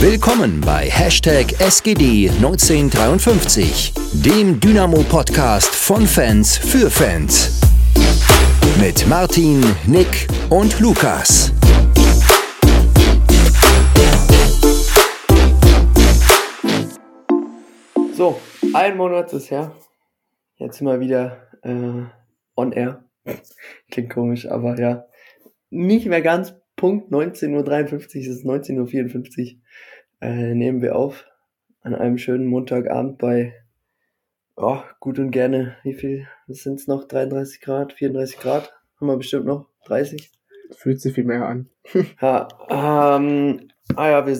Willkommen bei Hashtag SGD1953, dem Dynamo-Podcast von Fans für Fans. Mit Martin, Nick und Lukas. So, ein Monat ist her. Jetzt wir wieder äh, on air. Klingt komisch, aber ja. Nicht mehr ganz. Punkt 19.53 Uhr, es ist 19.54 Uhr. Äh, nehmen wir auf. An einem schönen Montagabend bei oh, gut und gerne. Wie viel sind es noch? 33 Grad, 34 Grad? Haben wir bestimmt noch? 30? Fühlt sich viel mehr an. ja, ähm, ah ja, wir,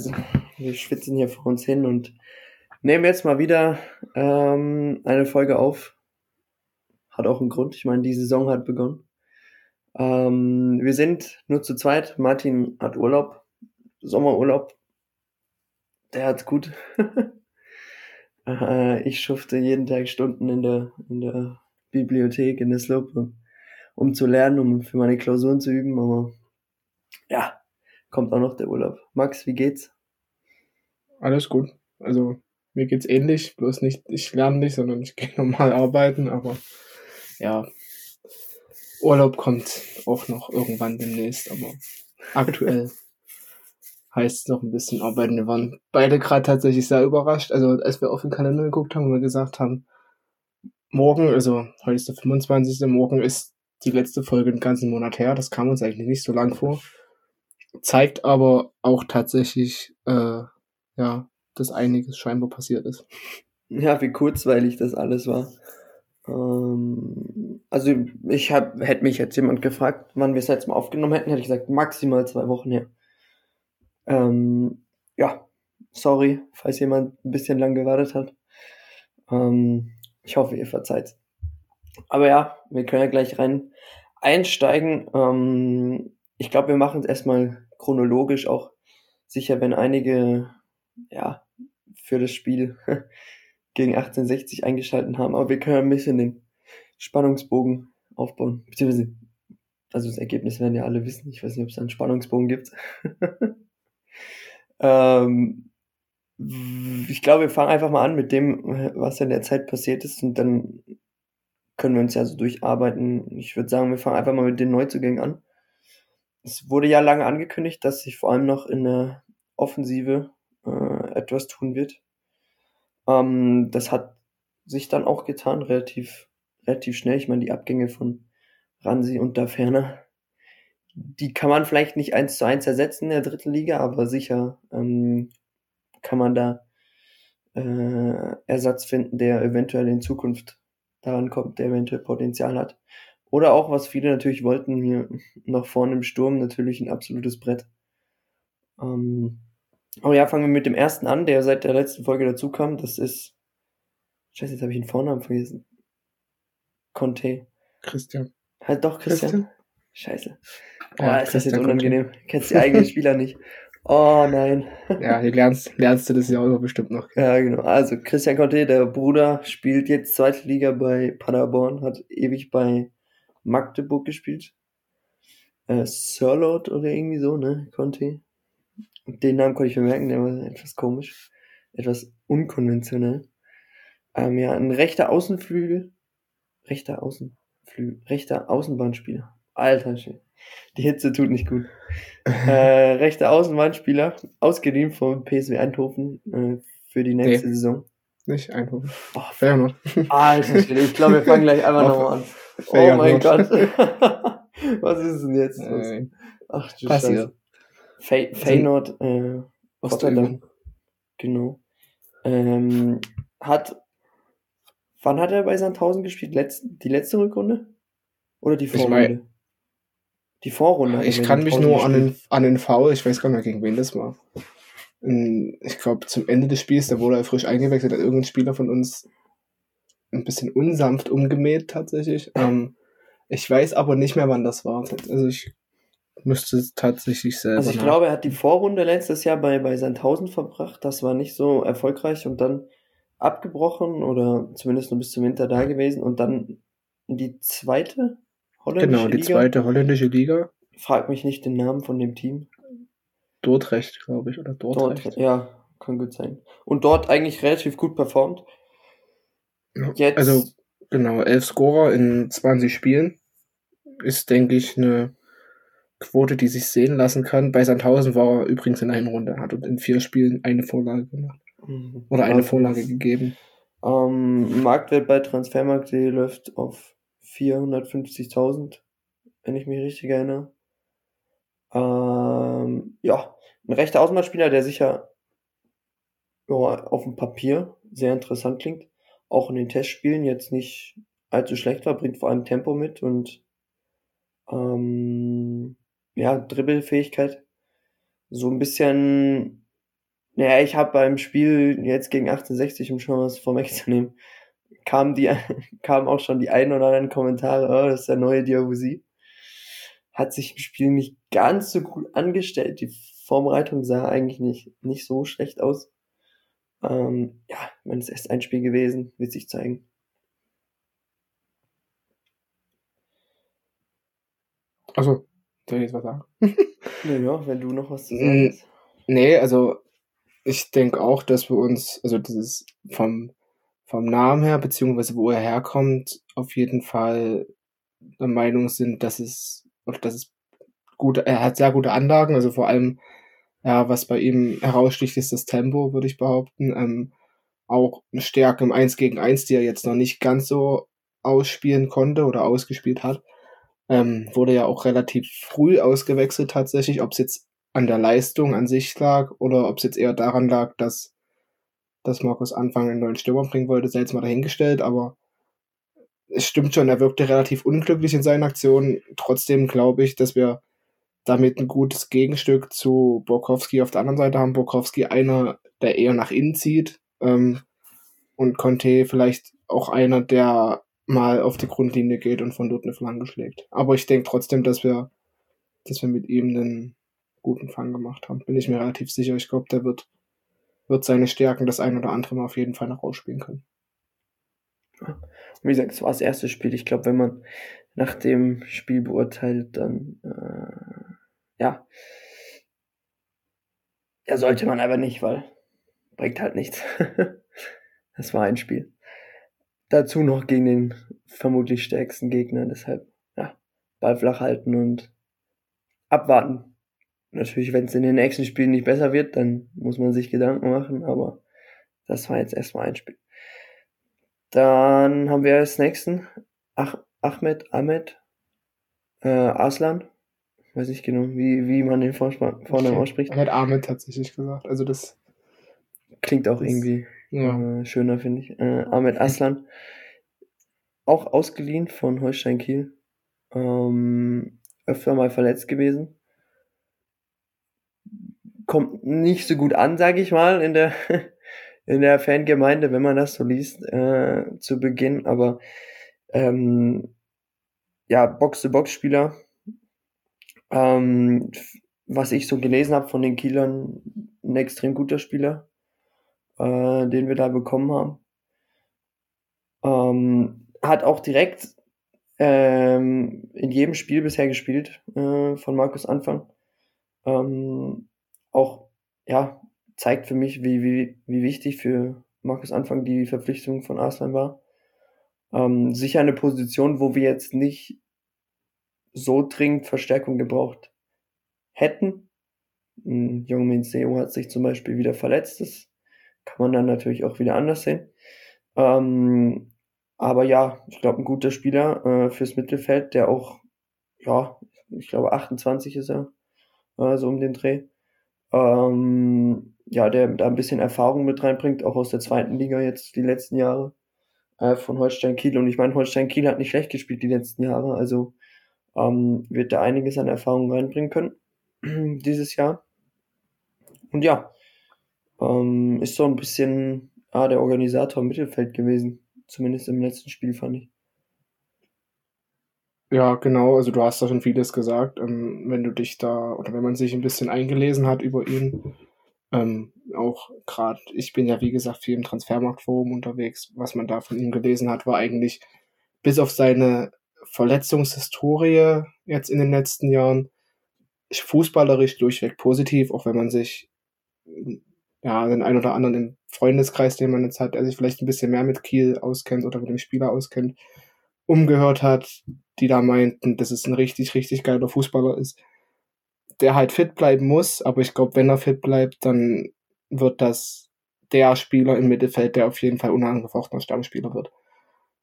wir schwitzen hier vor uns hin und nehmen jetzt mal wieder ähm, eine Folge auf. Hat auch einen Grund. Ich meine, die Saison hat begonnen. Ähm, wir sind nur zu zweit. Martin hat Urlaub, Sommerurlaub. Der hat's gut. äh, ich schufte jeden Tag Stunden in der, in der Bibliothek, in der Slope, um zu lernen, um für meine Klausuren zu üben. Aber ja, kommt auch noch der Urlaub. Max, wie geht's? Alles gut. Also mir geht's ähnlich, bloß nicht, ich lerne nicht, sondern ich gehe normal arbeiten, aber ja, Urlaub kommt auch noch irgendwann demnächst, aber aktuell heißt noch ein bisschen arbeiten. Wir waren beide gerade tatsächlich sehr überrascht. Also als wir auf den Kalender geguckt haben, wir gesagt haben, morgen, also heute ist der 25. Morgen ist die letzte Folge den ganzen Monat her. Das kam uns eigentlich nicht so lang vor. Zeigt aber auch tatsächlich, äh, ja, dass einiges scheinbar passiert ist. Ja, wie kurzweilig das alles war. Ähm, also ich hab, hätte mich jetzt jemand gefragt, wann wir es jetzt mal aufgenommen hätten, hätte ich gesagt, maximal zwei Wochen her. Ähm, ja, sorry, falls jemand ein bisschen lang gewartet hat. Ähm, ich hoffe, ihr verzeiht. Aber ja, wir können ja gleich rein einsteigen. Ähm, ich glaube, wir machen es erstmal chronologisch auch sicher, wenn einige ja für das Spiel gegen 1860 eingeschalten haben. Aber wir können ein bisschen den Spannungsbogen aufbauen. Beziehungsweise, also das Ergebnis werden ja alle wissen. Ich weiß nicht, ob es einen Spannungsbogen gibt. ähm, ich glaube, wir fangen einfach mal an mit dem, was in der Zeit passiert ist und dann können wir uns ja so durcharbeiten. Ich würde sagen, wir fangen einfach mal mit den Neuzugängen an. Es wurde ja lange angekündigt, dass sich vor allem noch in der Offensive äh, etwas tun wird. Ähm, das hat sich dann auch getan, relativ, relativ schnell. Ich meine, die Abgänge von Ransi und da ferner, die kann man vielleicht nicht eins zu eins ersetzen in der dritten Liga, aber sicher ähm, kann man da äh, Ersatz finden, der eventuell in Zukunft daran kommt, der eventuell Potenzial hat. Oder auch, was viele natürlich wollten, hier noch vorne im Sturm natürlich ein absolutes Brett. Ähm, aber ja, fangen wir mit dem ersten an, der seit der letzten Folge dazu kam. Das ist. Scheiße, jetzt habe ich den Vornamen vergessen. Conte. Christian. Halt doch, Christian. Christian? Scheiße. Oh, ja, ist das jetzt unangenehm. Conte. Kennst die eigenen Spieler nicht. Oh nein. Ja, hier lernst, lernst du das ja auch bestimmt noch. Ja, genau. Also Christian Conte, der Bruder, spielt jetzt zweite Liga bei Paderborn, hat ewig bei Magdeburg gespielt. Äh, Sirlot oder irgendwie so, ne? Conte. Den Namen konnte ich bemerken, der war etwas komisch, etwas unkonventionell. Ähm, ja, ein rechter Außenflügel, rechter Außenflügel, rechter Außenbahnspieler. Alter Schön. Die Hitze tut nicht gut. äh, rechter Außenbahnspieler, ausgeliehen vom PSW Eindhoven äh, für die nächste nee, Saison. Nicht Eindhoven. Oh, Feyenoord. Alter ich glaube, wir fangen gleich einfach nochmal an. Oh mein Gott. Was ist denn jetzt? Äh, Ach du Scheiße. Fey Feyenoord äh, Rotterdam. Genau. Ähm, hat wann hat er bei Sandhausen gespielt? Letz, die letzte Rückrunde? Oder die Vorrunde? Ich mein, die Vorrunde. Ich kann mich nur an den, an den Foul, ich weiß gar nicht mehr, gegen wen das war. Ich glaube, zum Ende des Spiels, da wurde er frisch eingewechselt, hat irgendein Spieler von uns ein bisschen unsanft umgemäht tatsächlich. Ähm, ich weiß aber nicht mehr, wann das war. Also ich müsste tatsächlich selber. Also ich nach. glaube, er hat die Vorrunde letztes Jahr bei, bei Sandhausen verbracht. Das war nicht so erfolgreich und dann abgebrochen oder zumindest nur bis zum Winter da gewesen und dann in die zweite holländische Liga. Genau, die Liga. zweite holländische Liga. Frag mich nicht den Namen von dem Team. Dortrecht, glaube ich, oder Dortrecht. Dort, ja, kann gut sein. Und dort eigentlich relativ gut performt. Jetzt, also, genau, elf Scorer in 20 Spielen ist, denke ich, eine Quote, die sich sehen lassen kann. Bei Sandhausen war er übrigens in einer Runde, hat in vier Spielen eine Vorlage gemacht. Mhm. Oder eine also, Vorlage gegeben. Ähm, Marktwert bei Transfermarkt.de läuft auf 450.000, wenn ich mich richtig erinnere. Ähm, ja, ein rechter Außenbahnspieler, der sicher ja, auf dem Papier sehr interessant klingt. Auch in den Testspielen jetzt nicht allzu schlecht war, bringt vor allem Tempo mit und ähm, ja, Dribbelfähigkeit. So ein bisschen, naja, ich habe beim Spiel jetzt gegen 1860, um schon was vorwegzunehmen, kamen die, kamen auch schon die ein oder anderen Kommentare, oh, das ist der neue Diabusi. Hat sich im Spiel nicht ganz so gut angestellt. Die Vorbereitung sah eigentlich nicht, nicht so schlecht aus. Ähm, ja, man ist erst ein Spiel gewesen, wird sich zeigen. Also, soll ich jetzt was sagen? naja, wenn du noch was zu sagen hast. Nee, also ich denke auch, dass wir uns, also das ist vom, vom Namen her, beziehungsweise wo er herkommt, auf jeden Fall der Meinung sind, dass es, dass es gute, er hat sehr gute Anlagen, also vor allem, ja, was bei ihm heraussticht, ist das Tempo, würde ich behaupten. Ähm, auch eine Stärke im 1 gegen 1, die er jetzt noch nicht ganz so ausspielen konnte oder ausgespielt hat. Ähm, wurde ja auch relativ früh ausgewechselt tatsächlich, ob es jetzt an der Leistung an sich lag oder ob es jetzt eher daran lag, dass, dass Markus Anfang einen neuen Stürmer bringen wollte, sei jetzt mal dahingestellt, aber es stimmt schon, er wirkte relativ unglücklich in seinen Aktionen. Trotzdem glaube ich, dass wir damit ein gutes Gegenstück zu Borkowski auf der anderen Seite haben. Borkowski einer, der eher nach innen zieht ähm, und Conte vielleicht auch einer, der mal auf die Grundlinie geht und von dort eine Flanke schlägt. Aber ich denke trotzdem, dass wir, dass wir mit ihm einen guten Fang gemacht haben. Bin ich mir relativ sicher. Ich glaube, der wird, wird seine Stärken das ein oder andere Mal auf jeden Fall noch ausspielen können. Wie gesagt, es war das erste Spiel. Ich glaube, wenn man nach dem Spiel beurteilt, dann äh, ja, ja, sollte man aber nicht, weil bringt halt nichts. das war ein Spiel dazu noch gegen den vermutlich stärksten Gegner. Deshalb, ja, Ball flach halten und abwarten. Natürlich, wenn es in den nächsten Spielen nicht besser wird, dann muss man sich Gedanken machen, aber das war jetzt erstmal ein Spiel. Dann haben wir als nächsten Ach Ahmed, Ahmed, äh, Aslan. Weiß nicht genau, wie, wie man den Vornamen okay. ausspricht. Ahmed Ahmed tatsächlich gesagt. Also das klingt auch das irgendwie ja. Äh, schöner, finde ich. Äh, Ahmed Aslan. Auch ausgeliehen von Holstein Kiel. Ähm, öfter mal verletzt gewesen. Kommt nicht so gut an, sage ich mal, in der, in der Fangemeinde, wenn man das so liest, äh, zu Beginn. Aber ähm, ja, Box-to-Box-Spieler. Ähm, was ich so gelesen habe von den Kielern, ein extrem guter Spieler äh, den wir da bekommen haben. Ähm, hat auch direkt ähm, in jedem Spiel bisher gespielt äh, von Markus Anfang. Ähm, auch ja zeigt für mich, wie, wie, wie wichtig für Markus Anfang die Verpflichtung von Arslan war. Ähm, sicher eine Position, wo wir jetzt nicht so dringend Verstärkung gebraucht hätten. Jung Min Seo hat sich zum Beispiel wieder verletzt. Das kann man dann natürlich auch wieder anders sehen. Ähm, aber ja, ich glaube, ein guter Spieler äh, fürs Mittelfeld, der auch, ja, ich glaube 28 ist er, äh, so um den Dreh. Ähm, ja, der da ein bisschen Erfahrung mit reinbringt, auch aus der zweiten Liga jetzt die letzten Jahre äh, von Holstein Kiel. Und ich meine, Holstein Kiel hat nicht schlecht gespielt die letzten Jahre, also ähm, wird da einiges an Erfahrung reinbringen können dieses Jahr. Und ja, ähm, ist so ein bisschen ah, der Organisator im Mittelfeld gewesen. Zumindest im letzten Spiel fand ich. Ja, genau, also du hast da schon vieles gesagt. Ähm, wenn du dich da, oder wenn man sich ein bisschen eingelesen hat über ihn, ähm, auch gerade, ich bin ja wie gesagt viel im Transfermarktforum unterwegs, was man da von ihm gelesen hat, war eigentlich bis auf seine Verletzungshistorie jetzt in den letzten Jahren fußballerisch durchweg positiv, auch wenn man sich ja den ein oder anderen im Freundeskreis, den man jetzt hat, der sich vielleicht ein bisschen mehr mit Kiel auskennt oder mit dem Spieler auskennt, umgehört hat, die da meinten, dass es ein richtig, richtig geiler Fußballer ist, der halt fit bleiben muss, aber ich glaube, wenn er fit bleibt, dann wird das der Spieler im Mittelfeld, der auf jeden Fall unangefochtener Stammspieler wird.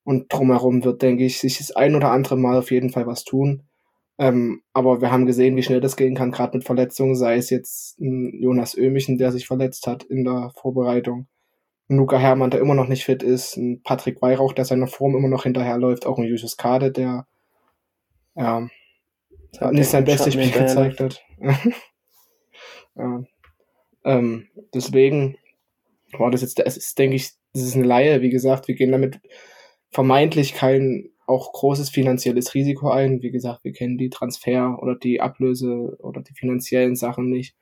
Und drumherum wird, denke ich, sich das ein oder andere Mal auf jeden Fall was tun. Ähm, aber wir haben gesehen, wie schnell das gehen kann, gerade mit Verletzungen, sei es jetzt Jonas Ömichen, der sich verletzt hat in der Vorbereitung, Luca Hermann, der immer noch nicht fit ist, ein Patrick Weihrauch, der seiner Form immer noch hinterherläuft, auch ein Julius Kade, der ja, nicht sein bestes Spiel gezeigt hat. ja. ähm, deswegen war das jetzt, es ist, denke ich, das ist eine Laie, wie gesagt, wir gehen damit vermeintlich kein auch großes finanzielles Risiko ein. Wie gesagt, wir kennen die Transfer oder die Ablöse oder die finanziellen Sachen nicht.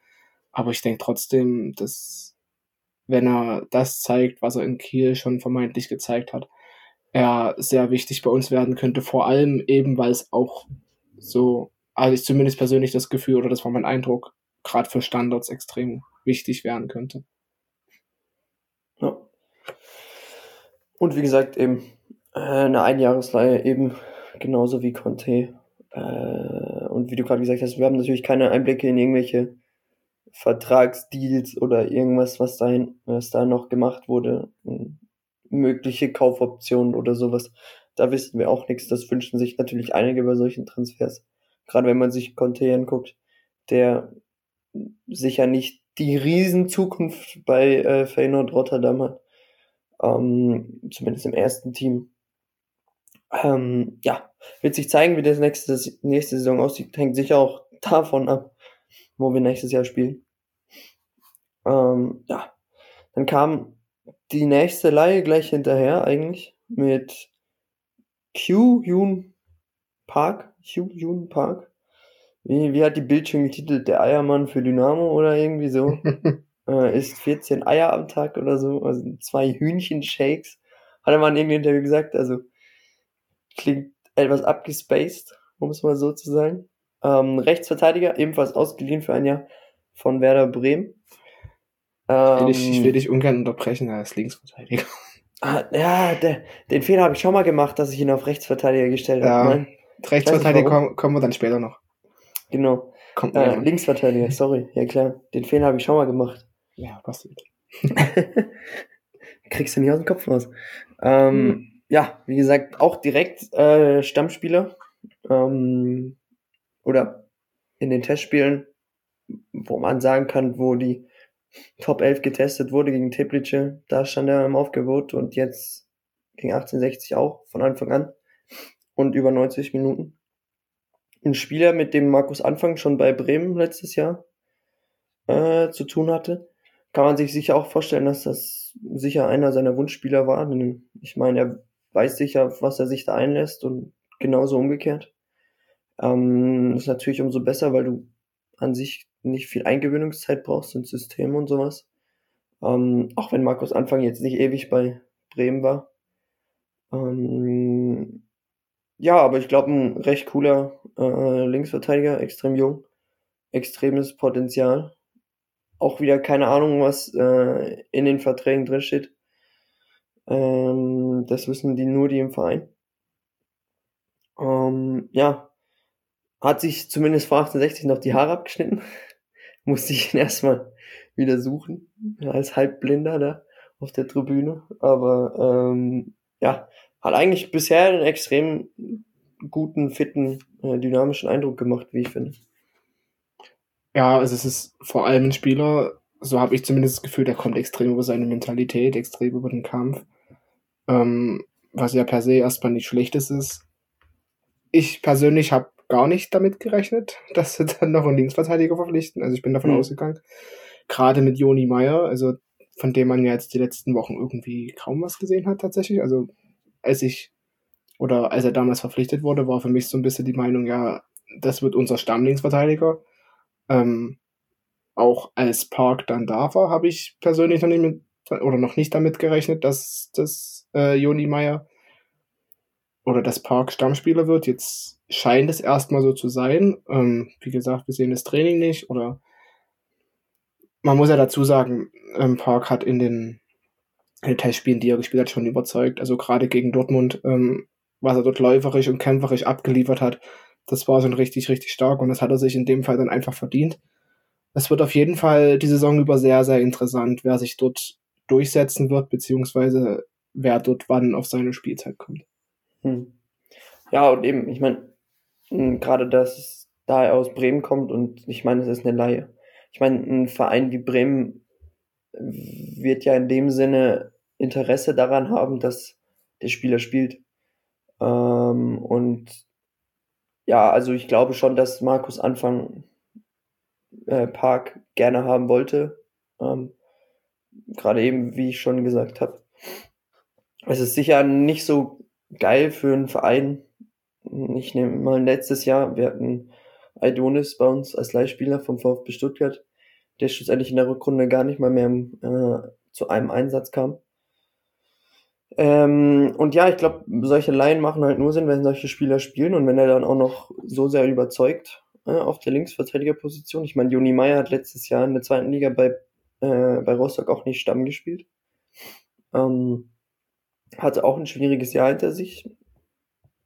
Aber ich denke trotzdem, dass wenn er das zeigt, was er in Kiel schon vermeintlich gezeigt hat, er sehr wichtig bei uns werden könnte. Vor allem eben, weil es auch so, also ich zumindest persönlich das Gefühl oder das war mein Eindruck, gerade für Standards extrem wichtig werden könnte. Ja. Und wie gesagt, eben äh, eine Einjahresleihe eben genauso wie Conte. Äh, und wie du gerade gesagt hast, wir haben natürlich keine Einblicke in irgendwelche Vertragsdeals oder irgendwas, was da, was da noch gemacht wurde. Mögliche Kaufoptionen oder sowas. Da wissen wir auch nichts. Das wünschen sich natürlich einige bei solchen Transfers. Gerade wenn man sich Conte anguckt, der sicher nicht die Riesenzukunft bei äh, Feyenoord Rotterdam hat. Ähm, zumindest im ersten Team. Ähm, ja, wird sich zeigen, wie das nächste, nächste Saison aussieht. Hängt sicher auch davon ab, wo wir nächstes Jahr spielen. Ähm, ja, dann kam die nächste Leihe gleich hinterher eigentlich mit Q Yun Park. Q Yun Park. Wie, wie hat die Bild schon getitelt? Der Eiermann für Dynamo oder irgendwie so? äh, isst 14 Eier am Tag oder so, also zwei Hühnchenshakes. Hat er mal in irgendeinem Interview gesagt, also klingt etwas abgespaced, um es mal so zu sagen. Ähm, Rechtsverteidiger, ebenfalls ausgeliehen für ein Jahr von Werder Bremen. Ähm, will ich, ich will dich ungern unterbrechen als Linksverteidiger. Ah, ja, der, den Fehler habe ich schon mal gemacht, dass ich ihn auf Rechtsverteidiger gestellt ja, habe. Rechtsverteidiger kommen, kommen wir dann später noch. Genau. Äh, Linksverteidiger, sorry, ja klar. Den Fehler habe ich schon mal gemacht. Ja, passiert. Kriegst du nicht aus dem Kopf raus. Ähm, hm ja, wie gesagt, auch direkt äh, Stammspieler. Ähm, oder in den Testspielen, wo man sagen kann, wo die Top 11 getestet wurde gegen Teplice, da stand er im Aufgebot und jetzt gegen 1860 auch von Anfang an und über 90 Minuten. Ein Spieler, mit dem Markus Anfang schon bei Bremen letztes Jahr äh, zu tun hatte, kann man sich sicher auch vorstellen, dass das sicher einer seiner Wunschspieler war. Denn ich meine, er weiß sicher, was er sich da einlässt und genauso umgekehrt. Ähm, ist natürlich umso besser, weil du an sich nicht viel Eingewöhnungszeit brauchst ins System und sowas. Ähm, auch wenn Markus Anfang jetzt nicht ewig bei Bremen war. Ähm, ja, aber ich glaube, ein recht cooler äh, Linksverteidiger, extrem jung, extremes Potenzial. Auch wieder keine Ahnung, was äh, in den Verträgen drinsteht. Ähm, das wissen die nur die im Verein. Ähm, ja, hat sich zumindest vor 1860 noch die Haare abgeschnitten. Musste ich ihn erstmal wieder suchen, als Halbblinder da auf der Tribüne. Aber ähm, ja, hat eigentlich bisher einen extrem guten, fitten, äh, dynamischen Eindruck gemacht, wie ich finde. Ja, also es ist vor allem ein Spieler, so habe ich zumindest das Gefühl, der kommt extrem über seine Mentalität, extrem über den Kampf ähm, was ja per se erstmal nicht schlechtes ist. Ich persönlich habe gar nicht damit gerechnet, dass sie dann noch einen Linksverteidiger verpflichten. Also ich bin davon mhm. ausgegangen. Gerade mit Joni Meyer, also von dem man ja jetzt die letzten Wochen irgendwie kaum was gesehen hat tatsächlich. Also als ich oder als er damals verpflichtet wurde, war für mich so ein bisschen die Meinung, ja, das wird unser Stammlinksverteidiger. Ähm, auch als Park dann da war, habe ich persönlich noch nicht mit, oder noch nicht damit gerechnet, dass das äh, Joni Meyer oder dass Park Stammspieler wird. Jetzt scheint es erstmal so zu sein. Ähm, wie gesagt, wir sehen das Training nicht oder man muss ja dazu sagen, ähm, Park hat in den, in den Testspielen, die er gespielt hat, schon überzeugt. Also gerade gegen Dortmund, ähm, was er dort läuferisch und kämpferisch abgeliefert hat, das war schon richtig, richtig stark und das hat er sich in dem Fall dann einfach verdient. Es wird auf jeden Fall die Saison über sehr, sehr interessant, wer sich dort durchsetzen wird, beziehungsweise wer dort wann auf seine Spielzeit kommt. Hm. Ja, und eben, ich meine, gerade dass da er aus Bremen kommt und ich meine, es ist eine Laie. Ich meine, ein Verein wie Bremen wird ja in dem Sinne Interesse daran haben, dass der Spieler spielt. Ähm, und ja, also ich glaube schon, dass Markus Anfang äh, Park gerne haben wollte. Ähm, Gerade eben, wie ich schon gesagt habe. Es ist sicher nicht so geil für einen Verein. Ich nehme mal letztes Jahr, wir hatten Aidonis bei uns als Leihspieler vom VfB Stuttgart, der schlussendlich in der Rückrunde gar nicht mal mehr äh, zu einem Einsatz kam. Ähm, und ja, ich glaube, solche Laien machen halt nur Sinn, wenn solche Spieler spielen und wenn er dann auch noch so sehr überzeugt äh, auf der Linksverteidigerposition. Ich meine, Joni Meyer hat letztes Jahr in der zweiten Liga bei, äh, bei Rostock auch nicht Stamm gespielt. Ähm, hatte auch ein schwieriges Jahr hinter sich.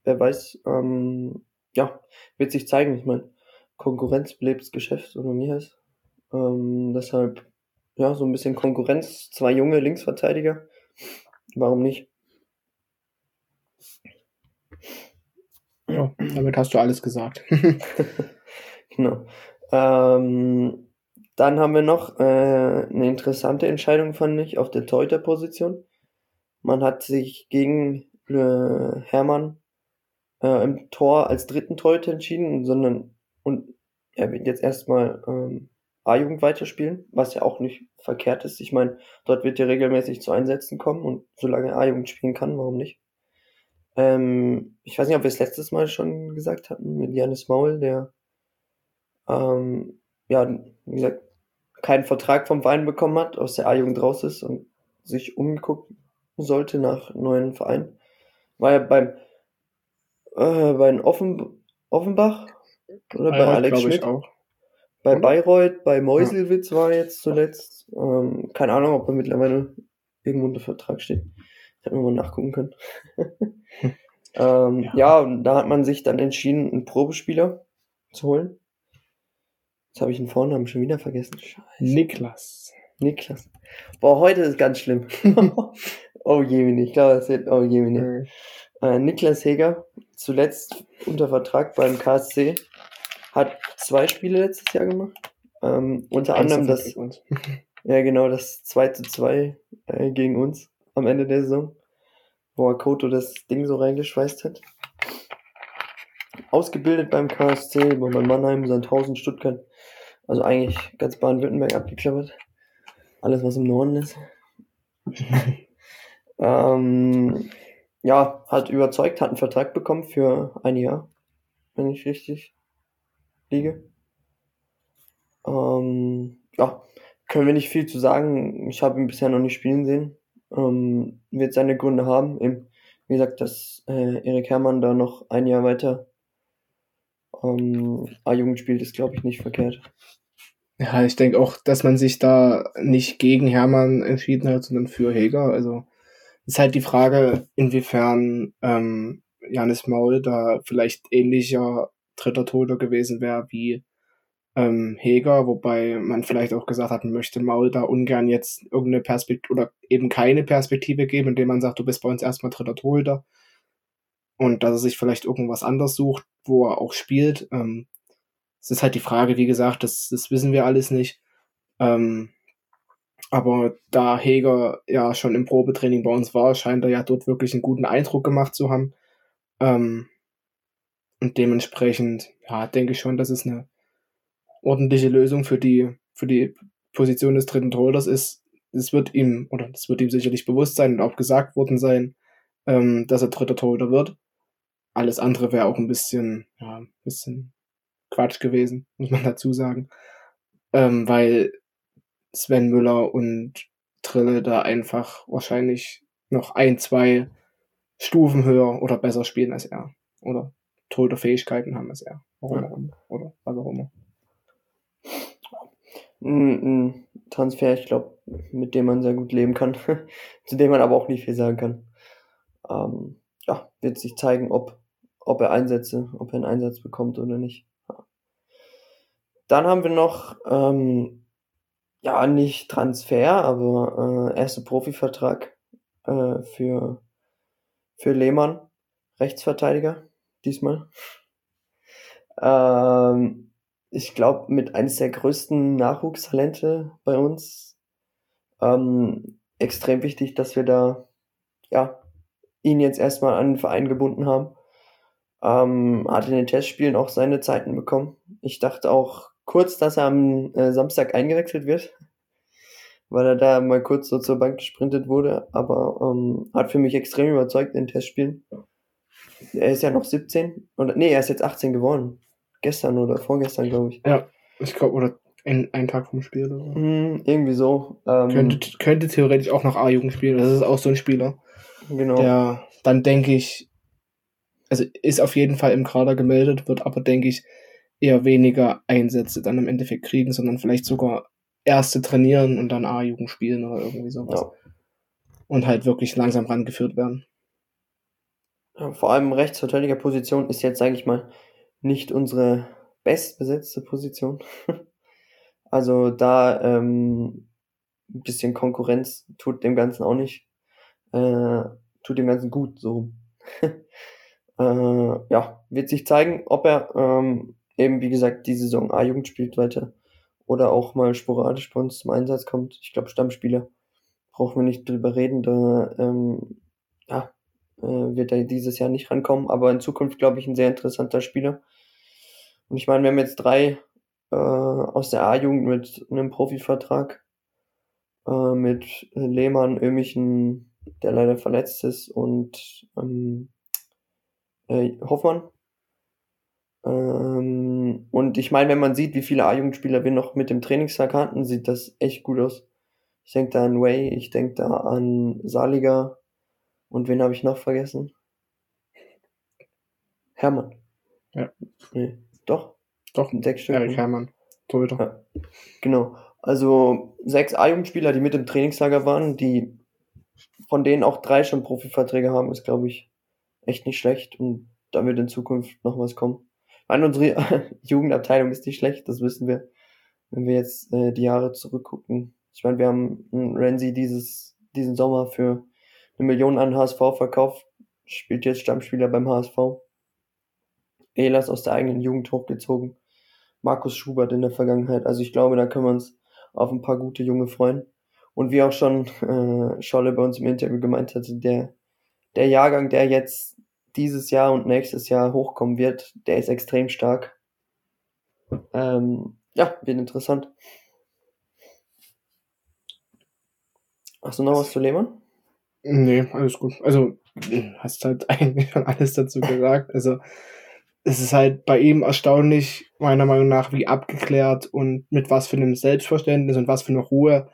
Wer weiß, ähm, ja, wird sich zeigen. Ich meine, Konkurrenz belebtes Geschäft, oder wie heißt. Ähm, deshalb, ja, so ein bisschen Konkurrenz, zwei junge Linksverteidiger. Warum nicht? Ja, damit hast du alles gesagt. genau. Ähm, dann haben wir noch äh, eine interessante Entscheidung, fand ich, auf der Torhüter-Position. Man hat sich gegen äh, Hermann äh, im Tor als dritten Torhüter entschieden, sondern und er wird jetzt erstmal ähm, A-Jugend weiterspielen, was ja auch nicht verkehrt ist. Ich meine, dort wird er regelmäßig zu Einsätzen kommen und solange er A-Jugend spielen kann, warum nicht? Ähm, ich weiß nicht, ob wir es letztes Mal schon gesagt hatten mit Janis Maul, der ähm, ja, wie gesagt, keinen Vertrag vom Verein bekommen hat, aus der A-Jugend raus ist und sich umgeguckt sollte nach neuen Vereinen. War ja beim äh, bei Offen, Offenbach oder bei, bei Alex Schmidt. Auch. Bei hm? Bayreuth, bei Meuselwitz ja. war jetzt zuletzt. Ähm, keine Ahnung, ob er mittlerweile irgendwo unter Vertrag steht. Hätten wir mal nachgucken können. ähm, ja. ja, und da hat man sich dann entschieden, einen Probespieler zu holen. Jetzt habe ich den Vornamen schon wieder vergessen. Scheiße. Niklas. Niklas. Boah, heute ist ganz schlimm. oh Jemini, ich glaube, das wird, oh Jemini. Mhm. Äh, Niklas Heger, zuletzt unter Vertrag beim KSC, hat zwei Spiele letztes Jahr gemacht. Ähm, unter Eins anderem das, ja genau, das 2 zu 2 äh, gegen uns am Ende der Saison, wo Akoto das Ding so reingeschweißt hat. Ausgebildet beim KSC, bei Mannheim, Sandhausen, Stuttgart. Also eigentlich ganz Baden-Württemberg abgeklappert. Alles, was im Norden ist. ähm, ja, hat überzeugt, hat einen Vertrag bekommen für ein Jahr, wenn ich richtig liege. Ähm, ja, können wir nicht viel zu sagen. Ich habe ihn bisher noch nicht spielen sehen. Ähm, wird seine Gründe haben. Eben, wie gesagt, dass äh, Erik Herrmann da noch ein Jahr weiter ähm, A-Jugend spielt, ist, glaube ich, nicht verkehrt. Ja, ich denke auch, dass man sich da nicht gegen Hermann entschieden hat, sondern für Heger. Also ist halt die Frage, inwiefern ähm, Janis Maul da vielleicht ähnlicher dritter Toter gewesen wäre wie ähm, Heger, wobei man vielleicht auch gesagt hat, man möchte Maul da ungern jetzt irgendeine Perspektive oder eben keine Perspektive geben, indem man sagt, du bist bei uns erstmal dritter Torhüter und dass er sich vielleicht irgendwas anders sucht, wo er auch spielt. Ähm, es ist halt die Frage, wie gesagt, das, das wissen wir alles nicht. Ähm, aber da Heger ja schon im Probetraining bei uns war, scheint er ja dort wirklich einen guten Eindruck gemacht zu haben. Ähm, und dementsprechend, ja, denke ich schon, dass es eine ordentliche Lösung für die, für die Position des dritten Torhüters ist. Es wird ihm, oder es wird ihm sicherlich bewusst sein und auch gesagt worden sein, ähm, dass er dritter Torhüter wird. Alles andere wäre auch ein bisschen, ja, ein bisschen Quatsch gewesen, muss man dazu sagen. Ähm, weil Sven Müller und Trille da einfach wahrscheinlich noch ein, zwei Stufen höher oder besser spielen als er. Oder Fähigkeiten haben als er. Warum auch immer. Oder was auch immer. Ein, Transfer, ich glaube, mit dem man sehr gut leben kann, zu dem man aber auch nicht viel sagen kann. Ähm, ja, wird sich zeigen, ob, ob er Einsätze, ob er einen Einsatz bekommt oder nicht. Ja. Dann haben wir noch, ähm, ja, nicht Transfer, aber äh, erster Profivertrag äh, für, für Lehmann, Rechtsverteidiger, diesmal. Ähm, ich glaube, mit eines der größten Nachwuchstalente bei uns. Ähm, extrem wichtig, dass wir da ja, ihn jetzt erstmal an den Verein gebunden haben. Ähm, hat in den Testspielen auch seine Zeiten bekommen. Ich dachte auch kurz, dass er am äh, Samstag eingewechselt wird, weil er da mal kurz so zur Bank gesprintet wurde, aber ähm, hat für mich extrem überzeugt in den Testspielen. Er ist ja noch 17 oder nee, er ist jetzt 18 geworden. Gestern oder vorgestern, glaube ich. Ja, ich glaube, oder ein, ein Tag vom Spiel oder so. Hm, irgendwie so. Ähm, könnte, könnte theoretisch auch noch A-Jugend spielen. Das ist auch so ein Spieler. Genau. Der dann denke ich, also ist auf jeden Fall im Kader gemeldet, wird aber, denke ich, eher weniger Einsätze dann im Endeffekt kriegen, sondern vielleicht sogar erste trainieren und dann A-Jugend spielen oder irgendwie sowas. Ja. Und halt wirklich langsam rangeführt werden. Ja, vor allem Rechtsverteidigerposition ist jetzt, sage ich mal, nicht unsere bestbesetzte Position. also da ähm, ein bisschen Konkurrenz tut dem Ganzen auch nicht, äh, tut dem Ganzen gut so. äh, ja, wird sich zeigen, ob er ähm, eben, wie gesagt, die Saison A-Jugend spielt weiter oder auch mal sporadisch bei uns zum Einsatz kommt. Ich glaube, Stammspieler brauchen wir nicht drüber reden, da ähm, ja, äh, wird er dieses Jahr nicht rankommen, aber in Zukunft, glaube ich, ein sehr interessanter Spieler. Und ich meine, wir haben jetzt drei äh, aus der A-Jugend mit einem Profivertrag, äh, mit Lehmann, Ömichen, der leider verletzt ist, und ähm, äh, Hoffmann. Ähm, und ich meine, wenn man sieht, wie viele A-Jugendspieler wir noch mit dem Trainingstag hatten, sieht das echt gut aus. Ich denke da an Way, ich denke da an Saliga, und wen habe ich noch vergessen? Hermann. Ja. Nee, doch. Doch, sechs Stück. Erik Hermann. Torhüter. Ja. Genau. Also sechs A-Jugendspieler, die mit im Trainingslager waren, die von denen auch drei schon Profiverträge haben, ist, glaube ich, echt nicht schlecht. Und da wird in Zukunft noch was kommen. Meine, unsere Jugendabteilung ist nicht schlecht, das wissen wir. Wenn wir jetzt äh, die Jahre zurückgucken. Ich meine, wir haben einen Renzi dieses, diesen Sommer für eine Million an HSV verkauft, spielt jetzt Stammspieler beim HSV. Elas aus der eigenen Jugend hochgezogen. Markus Schubert in der Vergangenheit. Also ich glaube, da können wir uns auf ein paar gute Junge freuen. Und wie auch schon äh, Scholle bei uns im Interview gemeint hatte, der, der Jahrgang, der jetzt dieses Jahr und nächstes Jahr hochkommen wird, der ist extrem stark. Ähm, ja, wird interessant. Hast du noch was zu Lehmann? Nee, alles gut. Also, hast halt eigentlich schon alles dazu gesagt. Also, es ist halt bei ihm erstaunlich, meiner Meinung nach, wie abgeklärt und mit was für einem Selbstverständnis und was für einer Ruhe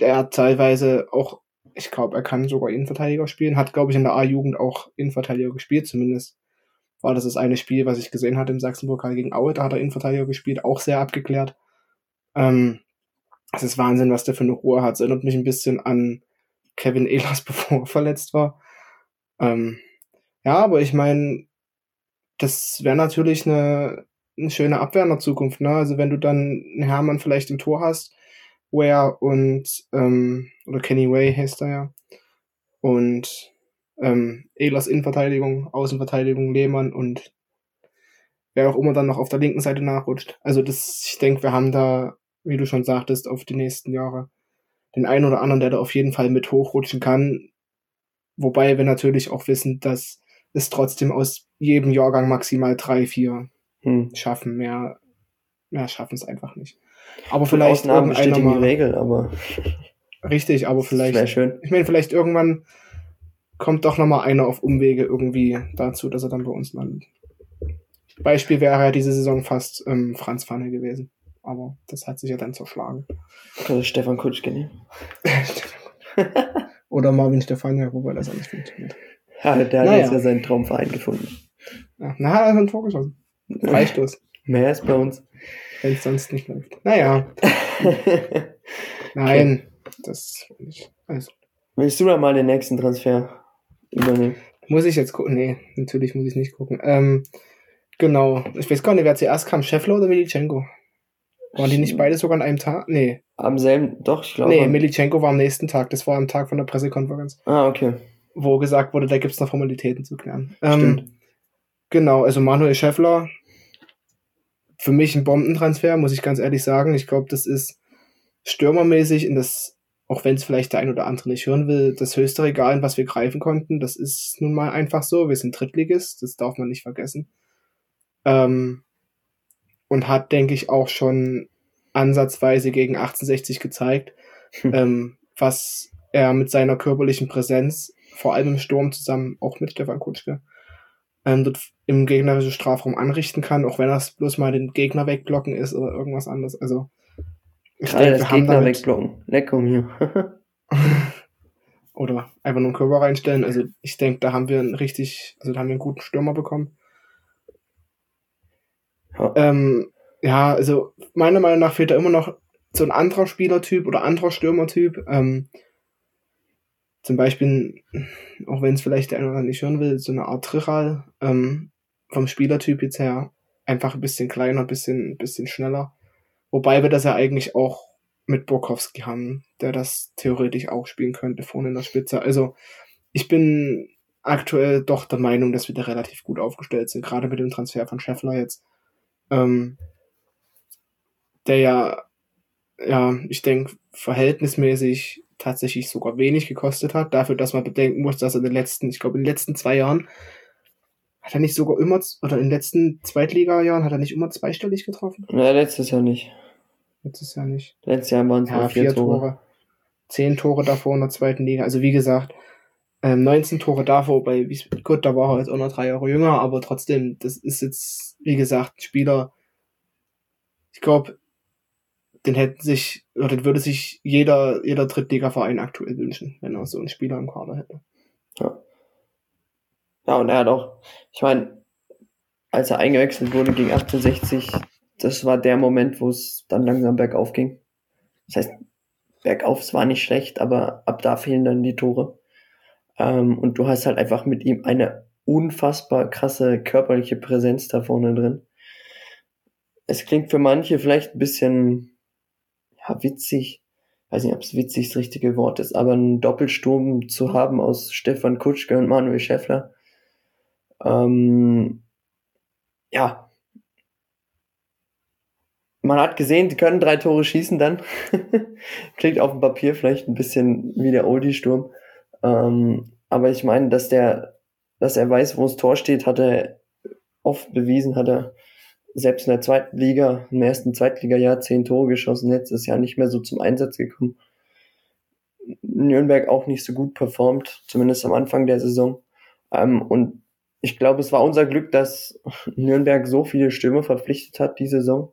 der teilweise auch, ich glaube, er kann sogar Innenverteidiger spielen, hat, glaube ich, in der A-Jugend auch Innenverteidiger gespielt, zumindest war das das eine Spiel, was ich gesehen hatte im Sachsenpokal gegen Aue, da hat er Innenverteidiger gespielt, auch sehr abgeklärt. Ähm, es ist Wahnsinn, was der für eine Ruhe hat. Es erinnert mich ein bisschen an Kevin Ehlers, bevor er verletzt war. Ähm, ja, aber ich meine, das wäre natürlich eine, eine schöne Abwehr in der Zukunft. Ne? Also wenn du dann einen Hermann vielleicht im Tor hast, Ware und ähm, oder Kenny Way heißt er ja. Und ähm, Ehlers Innenverteidigung, Außenverteidigung, Lehmann und wer auch immer dann noch auf der linken Seite nachrutscht. Also das, ich denke, wir haben da, wie du schon sagtest, auf die nächsten Jahre den einen oder anderen, der da auf jeden Fall mit hochrutschen kann. Wobei wir natürlich auch wissen, dass es trotzdem aus jedem Jahrgang maximal drei, vier hm. schaffen. Mehr, mehr schaffen es einfach nicht. Aber vielleicht Ausnahmen besteht die Regel, aber richtig, aber vielleicht. schön. Ich meine, vielleicht irgendwann kommt doch noch mal einer auf Umwege irgendwie dazu, dass er dann bei uns landet. Beispiel wäre ja diese Saison fast ähm, Franz Pfanne gewesen. Aber das hat sich ja dann zerschlagen. Also Stefan Kutschke, ne? Oder Marvin Stefania, wobei das alles funktioniert. Ja, der hat Naja. jetzt ja seinen Traumverein gefunden. Ja, na, er hat ein Tor geschossen. Freistoß, Mehr ist bei uns. Wenn es sonst nicht läuft. Naja, nein, das nicht. Also, Willst du da mal den nächsten Transfer übernehmen? muss ich jetzt gucken? Nee, natürlich muss ich nicht gucken. Ähm, genau. Ich weiß gar nicht, wer zuerst kam, Scheffler oder Militschenko? Waren die nicht beide sogar an einem Tag? Nee. Am selben, doch, ich glaube. Nee, Militschenko war am nächsten Tag. Das war am Tag von der Pressekonferenz, ah, okay. wo gesagt wurde, da gibt's noch Formalitäten zu klären. Ähm, Stimmt. Genau, also Manuel Scheffler, für mich ein Bombentransfer, muss ich ganz ehrlich sagen. Ich glaube, das ist stürmermäßig in das, auch wenn es vielleicht der ein oder andere nicht hören will, das höchste Regal, in was wir greifen konnten. Das ist nun mal einfach so. Wir sind Drittligist, das darf man nicht vergessen. Ähm, und hat, denke ich, auch schon ansatzweise gegen 1860 gezeigt, Hm. ähm, was er mit seiner körperlichen Präsenz, vor allem im Sturm zusammen, auch mit Stefan Kutschke, ähm, im gegnerischen Strafraum anrichten kann, auch wenn das bloß mal den Gegner wegblocken ist oder irgendwas anderes. Also ich Gerade denke, das wir haben Gegner damit, wegblocken. Leck um hier. oder einfach nur einen Körper reinstellen. Also ich denke, da haben wir einen richtig, also da haben wir einen guten Stürmer bekommen. Ja. Ähm, ja, also meiner Meinung nach fehlt da immer noch so ein anderer Spielertyp oder anderer Stürmertyp. Ähm, zum Beispiel, auch wenn es vielleicht der eine oder andere nicht hören will, so eine Art Trichal, ähm, vom Spielertyp jetzt her einfach ein bisschen kleiner, ein bisschen, bisschen schneller. Wobei wir das ja eigentlich auch mit Borkowski haben, der das theoretisch auch spielen könnte vorne in der Spitze. Also ich bin aktuell doch der Meinung, dass wir da relativ gut aufgestellt sind, gerade mit dem Transfer von Scheffler jetzt. Ähm, der ja, ja, ich denke, verhältnismäßig tatsächlich sogar wenig gekostet hat, dafür, dass man bedenken muss, dass er in den letzten, ich glaube, in den letzten zwei Jahren hat er nicht sogar immer, oder in den letzten Zweitliga-Jahren hat er nicht immer zweistellig getroffen? Na, letztes Jahr nicht. Letztes Jahr nicht. Letztes Jahr waren es Ja, vier vier Tore. Tore. Zehn Tore davor in der zweiten Liga. Also wie gesagt, ähm, 19 Tore davor bei. Gut, da war er jetzt auch noch drei Jahre jünger, aber trotzdem, das ist jetzt, wie gesagt, ein Spieler. Ich glaube, den hätten sich, oder den würde sich jeder, jeder Drittligaverein aktuell wünschen, wenn er so einen Spieler im Kader hätte. Ja. Ja, und er hat auch, ich meine, als er eingewechselt wurde gegen 1860, das war der Moment, wo es dann langsam bergauf ging. Das heißt, bergauf, es war nicht schlecht, aber ab da fehlen dann die Tore. Ähm, und du hast halt einfach mit ihm eine unfassbar krasse körperliche Präsenz da vorne drin. Es klingt für manche vielleicht ein bisschen, ja, witzig. Weiß nicht, ob es witzig das richtige Wort ist, aber einen Doppelsturm zu haben aus Stefan Kutschke und Manuel Schäffler. Ähm, ja. Man hat gesehen, die können drei Tore schießen dann. Klingt auf dem Papier vielleicht ein bisschen wie der Oldie-Sturm. Ähm, aber ich meine, dass der, dass er weiß, wo das Tor steht, hat er oft bewiesen, hat er selbst in der zweiten Liga, im ersten Zweitliga-Jahr zehn Tore geschossen, letztes Jahr nicht mehr so zum Einsatz gekommen. Nürnberg auch nicht so gut performt, zumindest am Anfang der Saison. Ähm, und ich glaube, es war unser Glück, dass Nürnberg so viele Stürmer verpflichtet hat die Saison.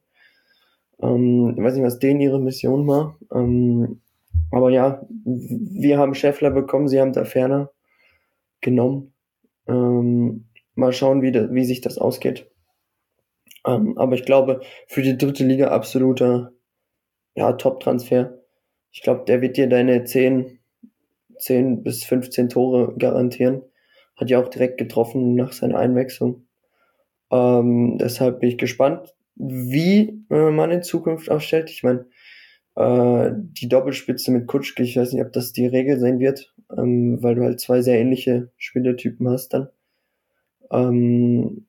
Ähm, ich weiß nicht, was denen ihre Mission war. Ähm, aber ja, wir haben Scheffler bekommen, sie haben da ferner genommen. Ähm, mal schauen, wie, wie sich das ausgeht. Ähm, aber ich glaube, für die dritte Liga absoluter ja, Top-Transfer. Ich glaube, der wird dir deine 10, 10 bis 15 Tore garantieren. Hat ja auch direkt getroffen nach seiner Einwechslung. Ähm, deshalb bin ich gespannt, wie äh, man in Zukunft aufstellt. Ich meine, äh, die Doppelspitze mit Kutschke, ich weiß nicht, ob das die Regel sein wird, ähm, weil du halt zwei sehr ähnliche Spielertypen hast dann. Ähm,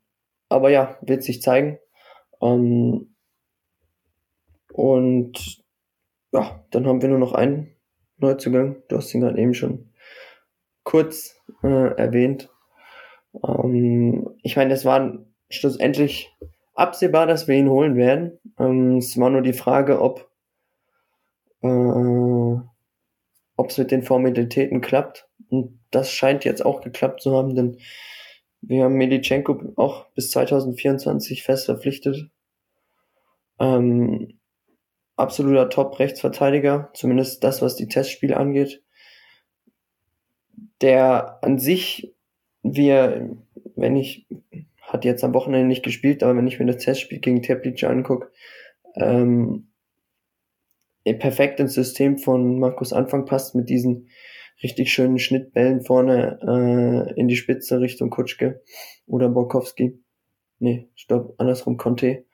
aber ja, wird sich zeigen. Ähm, und ja, dann haben wir nur noch einen Neuzugang. Du hast ihn gerade eben schon kurz äh, erwähnt. Ähm, ich meine, es war schlussendlich absehbar, dass wir ihn holen werden. Ähm, es war nur die Frage, ob äh, ob es mit den Formalitäten klappt. Und das scheint jetzt auch geklappt zu haben, denn wir haben Medichenko auch bis 2024 fest verpflichtet. Ähm, absoluter Top-Rechtsverteidiger, zumindest das, was die Testspiele angeht. Der an sich wir, wenn ich, hat jetzt am Wochenende nicht gespielt, aber wenn ich mir das Testspiel gegen Teplice angucke, ähm, perfekt ins System von Markus Anfang passt mit diesen richtig schönen Schnittbällen vorne äh, in die Spitze Richtung Kutschke oder Borkowski. Nee, stopp, andersrum Conte.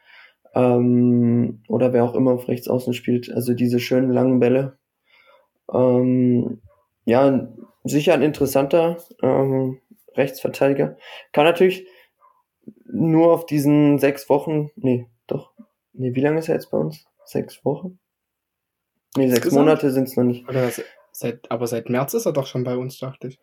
Ähm, oder wer auch immer auf rechts außen spielt. Also diese schönen langen Bälle. Ähm, ja, sicher ein interessanter ähm, Rechtsverteidiger. Kann natürlich nur auf diesen sechs Wochen, nee, doch, nee, wie lange ist er jetzt bei uns? Sechs Wochen? Nee, sechs Monate sind es noch nicht. Seit, aber seit März ist er doch schon bei uns, dachte ich.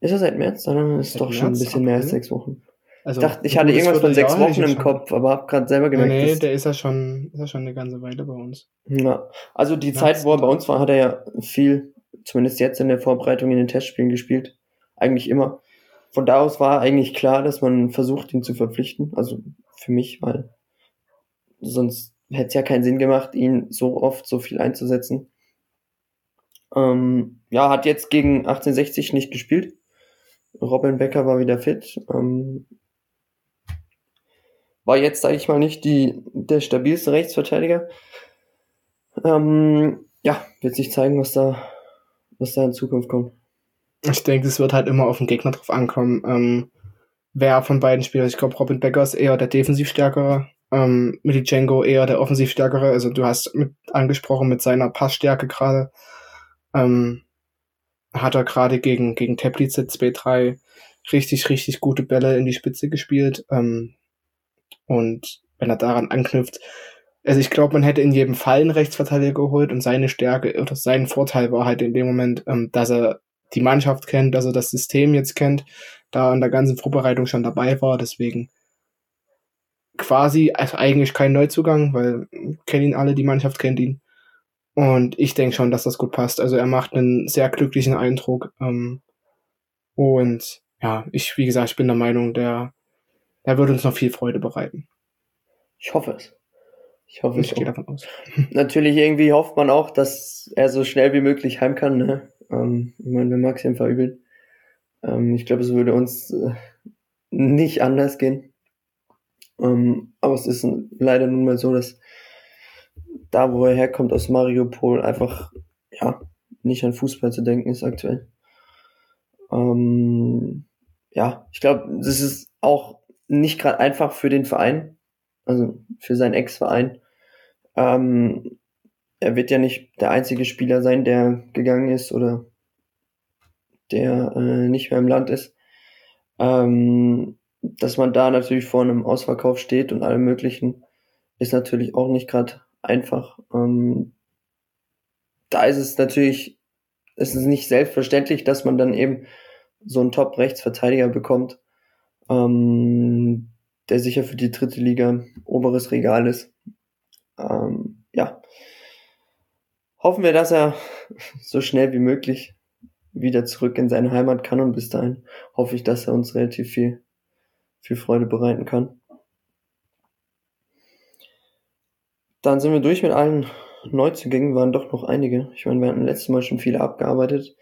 Ist er seit März? Dann ist es doch März, schon ein bisschen mehr als sechs Wochen. Also, ich dachte, ich hatte irgendwas von sechs Wochen im Kopf, aber habe gerade selber gemerkt. Nee, nee der ist ja schon, ist ja schon eine ganze Weile bei uns. Ja, also die März Zeit, wo er bei uns war, hat er ja viel, zumindest jetzt in der Vorbereitung in den Testspielen gespielt. Eigentlich immer. Von da aus war eigentlich klar, dass man versucht, ihn zu verpflichten. Also für mich, weil sonst hätte es ja keinen Sinn gemacht, ihn so oft so viel einzusetzen. Ähm, ja, hat jetzt gegen 1860 nicht gespielt. Robin Becker war wieder fit. Ähm, war jetzt, sage ich mal, nicht die, der stabilste Rechtsverteidiger. Ähm, ja, wird sich zeigen, was da, was da in Zukunft kommt. Ich denke, es wird halt immer auf den Gegner drauf ankommen. Ähm, wer von beiden Spielern, ich glaube, Robin Becker ist eher der defensiv stärkere, ähm, Milichenko eher der offensiv stärkere. Also du hast mit angesprochen mit seiner Passstärke gerade. Ähm, hat er gerade gegen, gegen Teplice 2-3 richtig, richtig gute Bälle in die Spitze gespielt. Ähm, und wenn er daran anknüpft, also ich glaube, man hätte in jedem Fall einen Rechtsverteidiger geholt und seine Stärke oder sein Vorteil war halt in dem Moment, ähm, dass er die Mannschaft kennt, dass er das System jetzt kennt, da an der ganzen Vorbereitung schon dabei war. Deswegen quasi, also eigentlich kein Neuzugang, weil kennen ihn alle, die Mannschaft kennt ihn. Und ich denke schon, dass das gut passt. Also er macht einen sehr glücklichen Eindruck. Ähm, und ja, ich, wie gesagt, ich bin der Meinung, der, der wird uns noch viel Freude bereiten. Ich hoffe es. Ich hoffe ich es. gehe davon aus. Natürlich irgendwie hofft man auch, dass er so schnell wie möglich heim kann. Ne? Ähm, ich meine, wir mag es ihm verübeln. Ähm, ich glaube, es würde uns äh, nicht anders gehen. Ähm, aber es ist leider nun mal so, dass da, wo er herkommt, aus Mariupol, einfach, ja, nicht an Fußball zu denken ist aktuell. Ähm, ja, ich glaube, das ist auch nicht gerade einfach für den Verein, also für seinen Ex-Verein. Ähm, er wird ja nicht der einzige Spieler sein, der gegangen ist oder der äh, nicht mehr im Land ist. Ähm, dass man da natürlich vor einem Ausverkauf steht und allem möglichen, ist natürlich auch nicht gerade einfach. Ähm, da ist es natürlich, es ist nicht selbstverständlich, dass man dann eben so einen Top-Rechtsverteidiger bekommt, ähm, der sicher für die dritte Liga oberes Regal ist. Ähm, ja. Hoffen wir, dass er so schnell wie möglich wieder zurück in seine Heimat kann und bis dahin hoffe ich, dass er uns relativ viel, viel Freude bereiten kann. Dann sind wir durch mit allen Neuzugängen, waren doch noch einige. Ich meine, wir hatten letztes Mal schon viele abgearbeitet.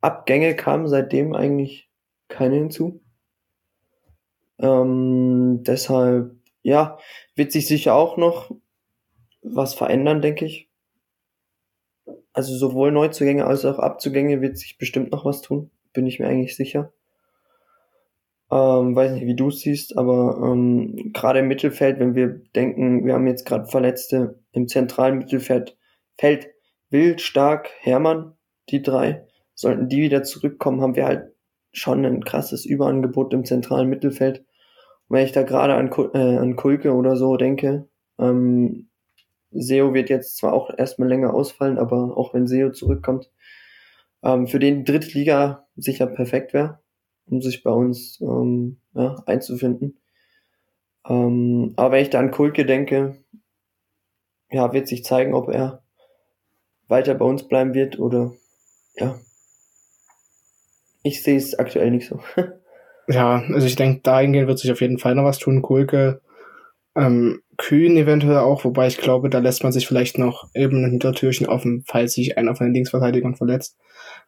Abgänge kamen seitdem eigentlich keine hinzu. Ähm, deshalb, ja, wird sich sicher auch noch was verändern, denke ich. Also sowohl Neuzugänge als auch Abzugänge wird sich bestimmt noch was tun, bin ich mir eigentlich sicher. Ähm, weiß nicht, wie du es siehst, aber ähm, gerade im Mittelfeld, wenn wir denken, wir haben jetzt gerade Verletzte im zentralen Mittelfeld, Feld Wild, Stark, Hermann, die drei, sollten die wieder zurückkommen, haben wir halt schon ein krasses Überangebot im zentralen Mittelfeld. Wenn ich da gerade an, äh, an Kulke oder so denke, ähm, Seo wird jetzt zwar auch erstmal länger ausfallen, aber auch wenn Seo zurückkommt, ähm, für den Drittliga sicher perfekt wäre um sich bei uns ähm, ja, einzufinden. Ähm, aber wenn ich da an Kulke denke, ja, wird sich zeigen, ob er weiter bei uns bleiben wird oder ja. Ich sehe es aktuell nicht so. ja, also ich denke, dahingehend wird sich auf jeden Fall noch was tun. Kulke, ähm, Kühn eventuell auch, wobei ich glaube, da lässt man sich vielleicht noch eben ein Hintertürchen offen, falls sich einer von den Linksverteidigern verletzt.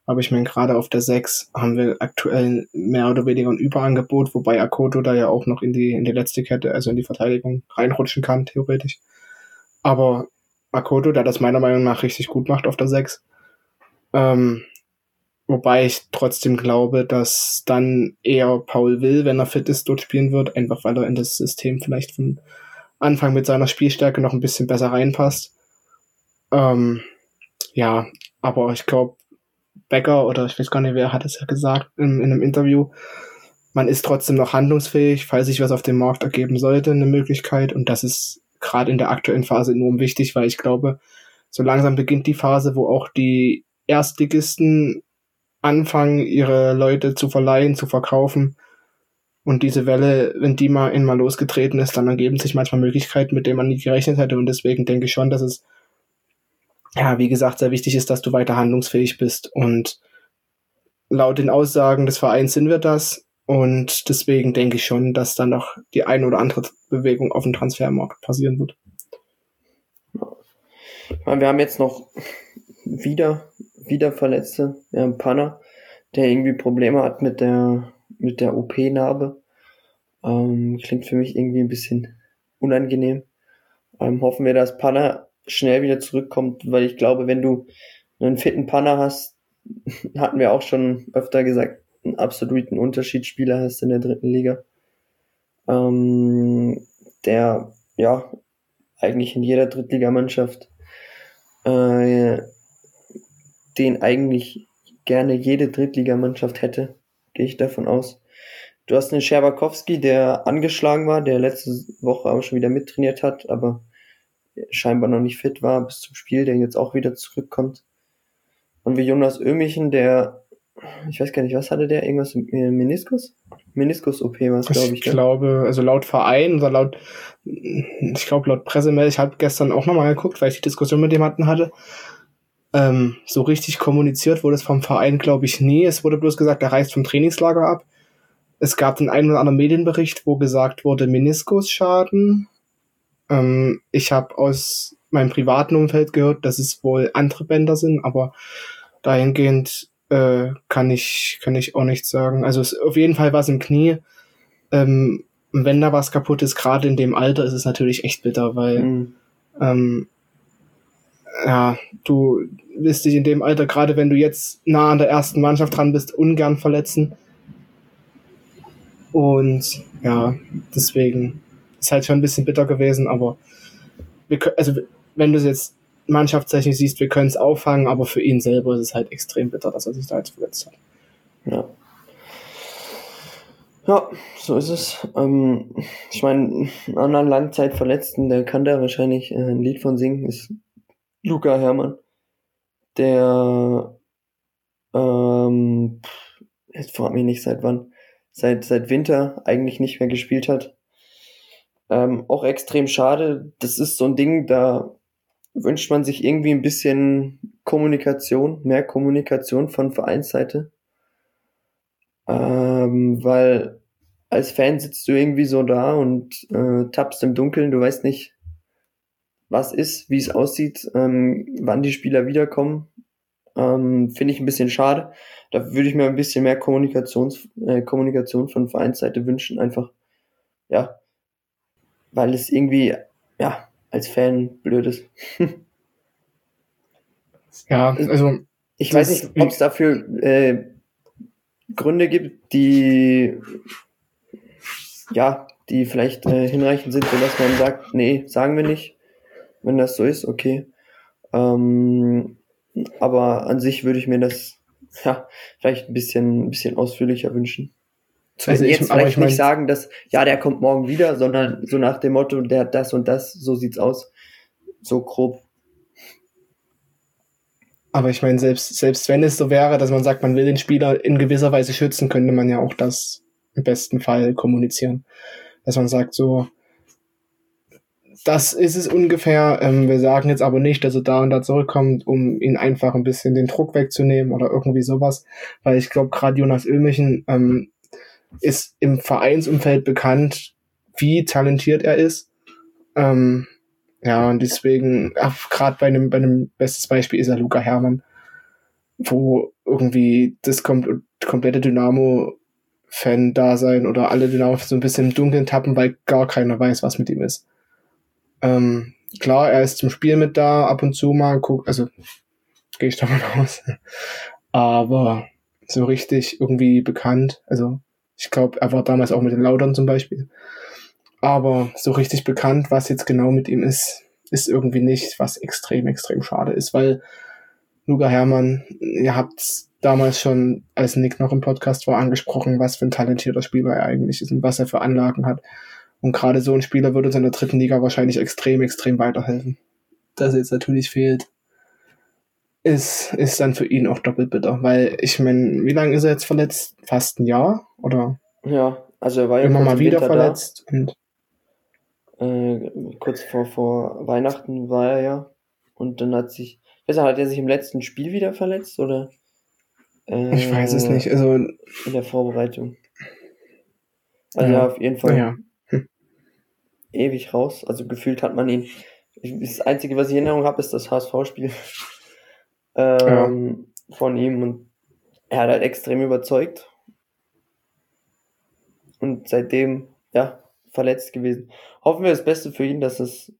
Aber ich meine, gerade auf der 6 haben wir aktuell mehr oder weniger ein Überangebot, wobei Akoto da ja auch noch in die, in die letzte Kette, also in die Verteidigung reinrutschen kann, theoretisch. Aber Akoto, der das meiner Meinung nach richtig gut macht auf der 6. Ähm, wobei ich trotzdem glaube, dass dann eher Paul Will, wenn er fit ist, dort spielen wird, einfach weil er in das System vielleicht von Anfang mit seiner Spielstärke noch ein bisschen besser reinpasst. Ähm, ja, aber ich glaube, Becker oder ich weiß gar nicht, wer hat es ja gesagt in, in einem Interview, man ist trotzdem noch handlungsfähig, falls sich was auf dem Markt ergeben sollte, eine Möglichkeit. Und das ist gerade in der aktuellen Phase enorm wichtig, weil ich glaube, so langsam beginnt die Phase, wo auch die Erstligisten anfangen, ihre Leute zu verleihen, zu verkaufen. Und diese Welle, wenn die mal einmal losgetreten ist, dann ergeben sich manchmal Möglichkeiten, mit denen man nie gerechnet hätte. Und deswegen denke ich schon, dass es ja, wie gesagt, sehr wichtig ist, dass du weiter handlungsfähig bist. Und laut den Aussagen des Vereins sind wir das. Und deswegen denke ich schon, dass dann noch die eine oder andere Bewegung auf dem Transfermarkt passieren wird. Wir haben jetzt noch wieder, wieder Verletzte. Wir haben Panner, der irgendwie Probleme hat mit der, mit der OP-Narbe. Ähm, klingt für mich irgendwie ein bisschen unangenehm. Ähm, hoffen wir, dass Panner schnell wieder zurückkommt, weil ich glaube, wenn du einen fitten Panner hast, hatten wir auch schon öfter gesagt, einen absoluten Unterschiedsspieler hast in der dritten Liga, ähm, der ja eigentlich in jeder Drittligamannschaft äh, den eigentlich gerne jede Drittligamannschaft hätte, gehe ich davon aus. Du hast einen Scherbakowski, der angeschlagen war, der letzte Woche auch schon wieder mittrainiert hat, aber scheinbar noch nicht fit war bis zum Spiel, der jetzt auch wieder zurückkommt. Und wie Jonas Ömichen, der, ich weiß gar nicht, was hatte der? Irgendwas im Meniskus? Meniskus-OP war es, glaube ich. Ich glaube, also laut Verein oder laut, ich glaube laut Pressemail, ich habe gestern auch nochmal geguckt, weil ich die Diskussion mit dem hatten hatte. Ähm, so richtig kommuniziert wurde es vom Verein, glaube ich, nie. Es wurde bloß gesagt, er reist vom Trainingslager ab. Es gab den einen oder anderen Medienbericht, wo gesagt wurde, Meniskusschaden. Ähm, ich habe aus meinem privaten Umfeld gehört, dass es wohl andere Bänder sind, aber dahingehend äh, kann ich kann ich auch nichts sagen. Also es auf jeden Fall was im Knie. Ähm, wenn da was kaputt ist, gerade in dem Alter, ist es natürlich echt bitter, weil mhm. ähm, ja, du willst dich in dem Alter, gerade wenn du jetzt nah an der ersten Mannschaft dran bist, ungern verletzen. Und ja, deswegen ist halt schon ein bisschen bitter gewesen, aber wir also wenn du es jetzt mannschaftstechnisch siehst, wir können es auffangen, aber für ihn selber ist es halt extrem bitter, dass er sich da jetzt verletzt hat. Ja. Ja, so ist es. Ähm, ich meine, einen anderen Langzeitverletzten, der kann da wahrscheinlich äh, ein Lied von singen, ist Luca Hermann, der ähm, jetzt fragt mich nicht seit wann, seit, seit Winter eigentlich nicht mehr gespielt hat. Ähm, auch extrem schade. Das ist so ein Ding, da wünscht man sich irgendwie ein bisschen Kommunikation, mehr Kommunikation von Vereinsseite. Ähm, weil als Fan sitzt du irgendwie so da und äh, tappst im Dunkeln, du weißt nicht, was ist, wie es aussieht, ähm, wann die Spieler wiederkommen. Ähm, Finde ich ein bisschen schade. Da würde ich mir ein bisschen mehr Kommunikations, äh, Kommunikation von Vereinsseite wünschen, einfach, ja, weil es irgendwie, ja, als Fan blöd ist. ja, also. Ich weiß nicht, ob es dafür äh, Gründe gibt, die ja, die vielleicht äh, hinreichend sind, dass man sagt, nee, sagen wir nicht. Wenn das so ist, okay. Ähm, aber an sich würde ich mir das ja vielleicht ein bisschen, ein bisschen ausführlicher wünschen. Also jetzt ich, vielleicht ich mein, nicht sagen, dass, ja, der kommt morgen wieder, sondern so nach dem Motto, der hat das und das, so sieht's aus. So grob. Aber ich meine, selbst, selbst wenn es so wäre, dass man sagt, man will den Spieler in gewisser Weise schützen, könnte man ja auch das im besten Fall kommunizieren. Dass man sagt, so, das ist es ungefähr. Ähm, wir sagen jetzt aber nicht, dass er da und da zurückkommt, um ihn einfach ein bisschen den Druck wegzunehmen oder irgendwie sowas. Weil ich glaube, gerade Jonas Ömichen ähm, ist im Vereinsumfeld bekannt, wie talentiert er ist. Ähm, ja, und deswegen, gerade bei einem, bei einem bestes Beispiel ist er Luca Hermann. wo irgendwie das kom komplette Dynamo-Fan-Dasein oder alle Dynamo so ein bisschen im Dunkeln tappen, weil gar keiner weiß, was mit ihm ist. Ähm, klar, er ist zum Spiel mit da, ab und zu mal, guck, also gehe ich davon aus. Aber so richtig irgendwie bekannt, also ich glaube, er war damals auch mit den Laudern zum Beispiel. Aber so richtig bekannt, was jetzt genau mit ihm ist, ist irgendwie nicht, was extrem, extrem schade ist, weil Luca Hermann, ihr habt damals schon, als Nick noch im Podcast war, angesprochen, was für ein talentierter Spieler er eigentlich ist und was er für Anlagen hat. Und gerade so ein Spieler würde uns in der dritten Liga wahrscheinlich extrem, extrem weiterhelfen. Dass er jetzt natürlich fehlt, ist, ist dann für ihn auch doppelt bitter. Weil ich meine, wie lange ist er jetzt verletzt? Fast ein Jahr? Oder? Ja, also er war ja immer mal wieder Winter verletzt. Da. Und äh, kurz vor, vor Weihnachten war er ja. Und dann hat sich, weiß nicht, hat er sich im letzten Spiel wieder verletzt oder? Äh, ich weiß es nicht. Also in der Vorbereitung. Also ja, auf jeden Fall ja. Ewig raus. Also gefühlt hat man ihn. Das Einzige, was ich in Erinnerung habe, ist das HSV-Spiel ähm, ja. von ihm und er hat halt extrem überzeugt. Und seitdem, ja, verletzt gewesen. Hoffen wir das Beste für ihn, dass es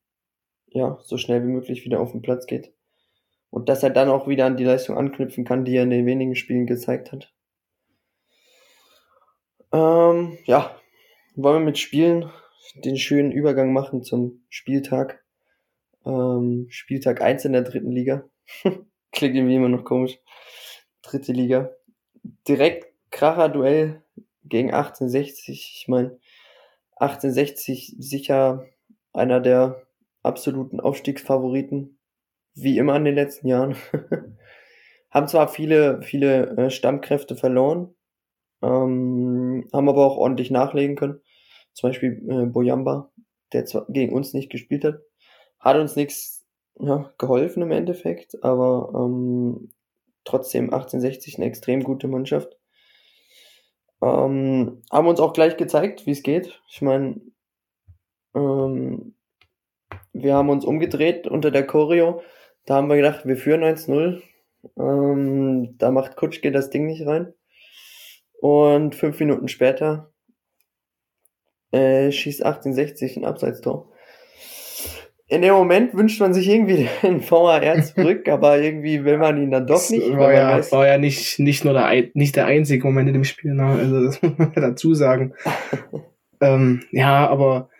ja so schnell wie möglich wieder auf den Platz geht. Und dass er dann auch wieder an die Leistung anknüpfen kann, die er in den wenigen Spielen gezeigt hat. Ähm, ja, wollen wir mit Spielen den schönen Übergang machen zum Spieltag. Ähm, Spieltag 1 in der dritten Liga. Klingt irgendwie immer noch komisch. Dritte Liga. Direkt Kracher-Duell gegen 1860. Ich meine, 1860 sicher einer der absoluten Aufstiegsfavoriten, wie immer in den letzten Jahren. haben zwar viele, viele äh, Stammkräfte verloren, ähm, haben aber auch ordentlich nachlegen können. Zum Beispiel äh, Boyamba, der zwar gegen uns nicht gespielt hat, hat uns nichts ja, geholfen im Endeffekt, aber ähm, trotzdem 1860 eine extrem gute Mannschaft. Ähm, haben uns auch gleich gezeigt, wie es geht. Ich meine, ähm, wir haben uns umgedreht unter der Choreo. Da haben wir gedacht, wir führen 1-0. Ähm, da macht Kutschke das Ding nicht rein. Und fünf Minuten später äh, schießt 1860 ein Abseitstor in dem Moment wünscht man sich irgendwie den VAR zurück, aber irgendwie will man ihn dann doch nicht. Das war ja, weiß, war ja nicht, nicht nur der, nicht der einzige Moment in dem Spiel, ne? also das muss man dazu sagen. ähm, ja, aber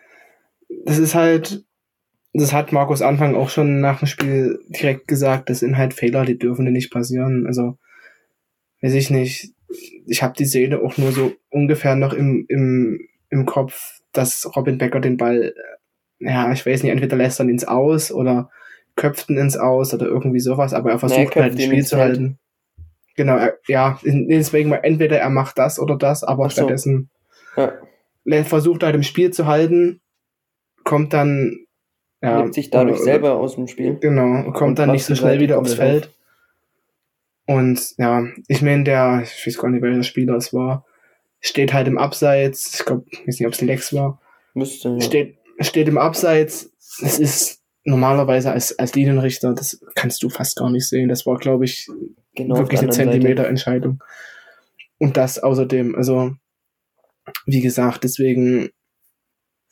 das ist halt, das hat Markus Anfang auch schon nach dem Spiel direkt gesagt, das sind halt Fehler, die dürfen nicht passieren. Also, weiß ich nicht, ich habe die Szene auch nur so ungefähr noch im, im, im Kopf, dass Robin Becker den Ball ja, ich weiß nicht, entweder lässt er ihn ins Aus oder köpft ihn ins Aus oder irgendwie sowas, aber er versucht nee, halt ein Spiel zu halten. Genau, er, ja, deswegen mal entweder er macht das oder das, aber so. stattdessen ja. versucht er halt im Spiel zu halten, kommt dann ja, nimmt sich dadurch oder, selber aus dem Spiel. Genau, kommt dann nicht so schnell wieder aufs Feld. Auf. Und ja, ich meine, der, ich weiß gar nicht, welcher Spieler es war, steht halt im Abseits, ich glaube, ich weiß nicht, ob es Lex war. Müsste, ja. Steht, steht im Abseits. Es ist normalerweise als, als Linienrichter, das kannst du fast gar nicht sehen. Das war, glaube ich, genau wirklich eine Zentimeter-Entscheidung. Und das außerdem, also, wie gesagt, deswegen,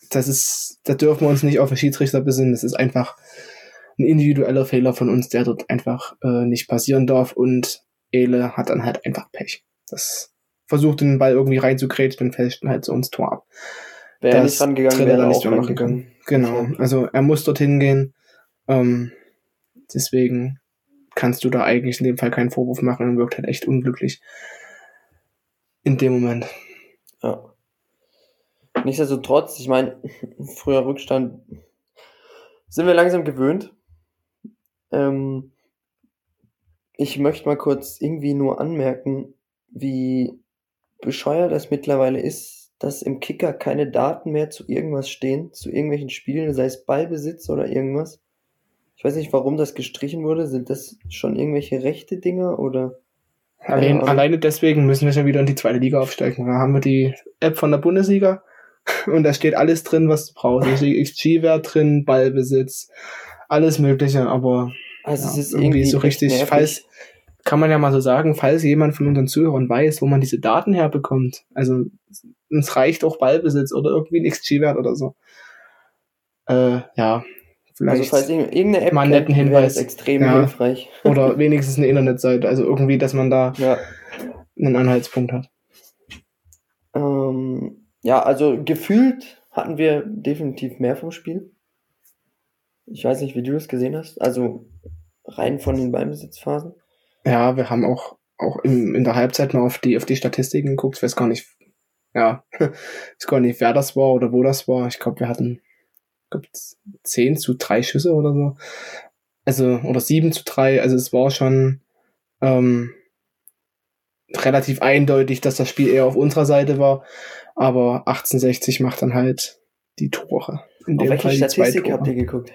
das ist, da dürfen wir uns nicht auf den Schiedsrichter besinnen. Das ist einfach ein individueller Fehler von uns, der dort einfach äh, nicht passieren darf. Und Ele hat dann halt einfach Pech. Das versucht den Ball irgendwie reinzukrätschen und fällt dann halt so ins Tor ab. Wäre er nicht rangegangen, wäre er auch rangegangen. Genau, also er muss dorthin gehen. Ähm, deswegen kannst du da eigentlich in dem Fall keinen Vorwurf machen und wirkt halt echt unglücklich. In dem Moment. Ja. Nichtsdestotrotz, ich meine, früher Rückstand sind wir langsam gewöhnt. Ähm, ich möchte mal kurz irgendwie nur anmerken, wie bescheuert das mittlerweile ist, dass im Kicker keine Daten mehr zu irgendwas stehen, zu irgendwelchen Spielen, sei es Ballbesitz oder irgendwas. Ich weiß nicht, warum das gestrichen wurde. Sind das schon irgendwelche rechte Dinger oder? Allein, alleine deswegen müssen wir schon wieder in die zweite Liga aufsteigen. Da haben wir die App von der Bundesliga und da steht alles drin, was du brauchst. Also XG-Wert drin, Ballbesitz, alles Mögliche, aber also ja, es ist irgendwie, irgendwie so richtig, falls, kann man ja mal so sagen, falls jemand von unseren Zuhörern weiß, wo man diese Daten herbekommt. Also uns reicht auch Ballbesitz oder irgendwie ein XG-Wert oder so. Äh, ja, also falls irgendeine App mal einen netten Hinweis. extrem ja. hilfreich. Oder wenigstens eine Internetseite. Also irgendwie, dass man da ja. einen Anhaltspunkt hat. Ähm, ja, also gefühlt hatten wir definitiv mehr vom Spiel. Ich weiß nicht, wie du das gesehen hast. Also rein von den Ballbesitzphasen. Ja, wir haben auch, auch in, in der Halbzeit mal auf die, auf die Statistiken geguckt. Ich weiß gar nicht, ja, ich weiß gar nicht, wer das war oder wo das war. Ich glaube, wir hatten glaub, 10 zu 3 Schüsse oder so. Also, oder 7 zu 3. Also es war schon ähm, relativ eindeutig, dass das Spiel eher auf unserer Seite war. Aber 1860 macht dann halt die Tore. In auf welche Fall Statistik habt ihr geguckt?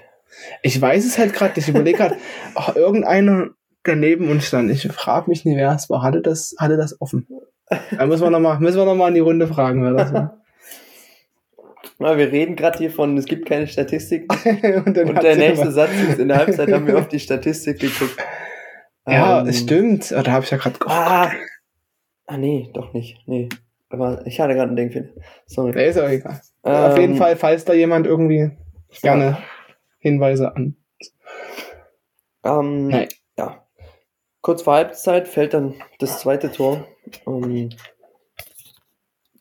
Ich weiß es halt gerade Ich überlege gerade, irgendeiner, der neben uns stand. Ich frage mich nicht, wer es war. Hatte das, hatte das offen? Da müssen wir nochmal, müssen wir noch mal in die Runde fragen, wer das war. Na, wir reden gerade hier von, es gibt keine Statistik. und, und der nächste Satz ist, in der Halbzeit haben wir auf die Statistik geguckt. Ja, ähm, es stimmt. Da habe ich ja gerade. Ah, ah, nee, doch nicht. Nee. Aber ich hatte gerade ein Ding. Sorry. Nee, ist auch egal. Ähm, auf jeden Fall, falls da jemand irgendwie gerne. Hinweise an. Ähm, nee. Kurz vor Halbzeit fällt dann das zweite Tor. Um,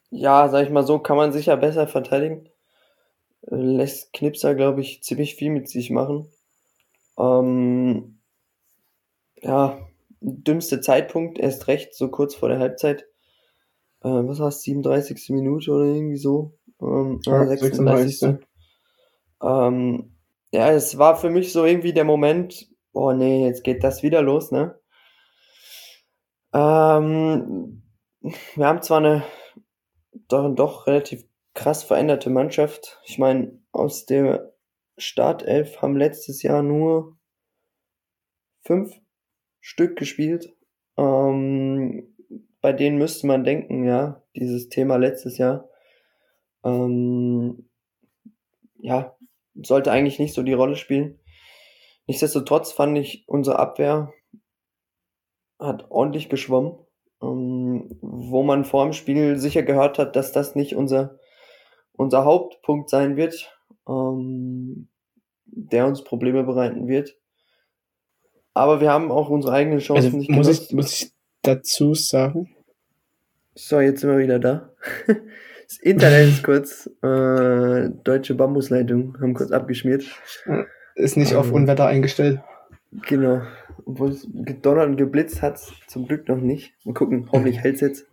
ja, sag ich mal so, kann man sicher besser verteidigen. Lässt Knipser, glaube ich, ziemlich viel mit sich machen. Ähm, ja, dümmste Zeitpunkt, erst recht, so kurz vor der Halbzeit. Äh, was war's, 37. Minute oder irgendwie so? Ähm, ja, 36. 36. Ähm, ja, es war für mich so irgendwie der Moment, oh nee, jetzt geht das wieder los, ne? Ähm, wir haben zwar eine doch, doch relativ krass veränderte Mannschaft. Ich meine, aus der Startelf haben letztes Jahr nur fünf Stück gespielt. Ähm, bei denen müsste man denken, ja, dieses Thema letztes Jahr, ähm, ja, sollte eigentlich nicht so die Rolle spielen. Nichtsdestotrotz fand ich, unsere Abwehr hat ordentlich geschwommen ähm, wo man vor dem Spiel sicher gehört hat, dass das nicht unser, unser Hauptpunkt sein wird, ähm, der uns Probleme bereiten wird. Aber wir haben auch unsere eigenen Chancen also, nicht muss genutzt. Ich, muss ich dazu sagen? So, jetzt sind wir wieder da. Das Internet ist kurz, äh, deutsche Bambusleitung haben kurz abgeschmiert. Ist nicht ähm, auf Unwetter eingestellt. Genau. Obwohl es gedonnert und geblitzt hat zum Glück noch nicht. Mal gucken, hoffentlich hält es jetzt.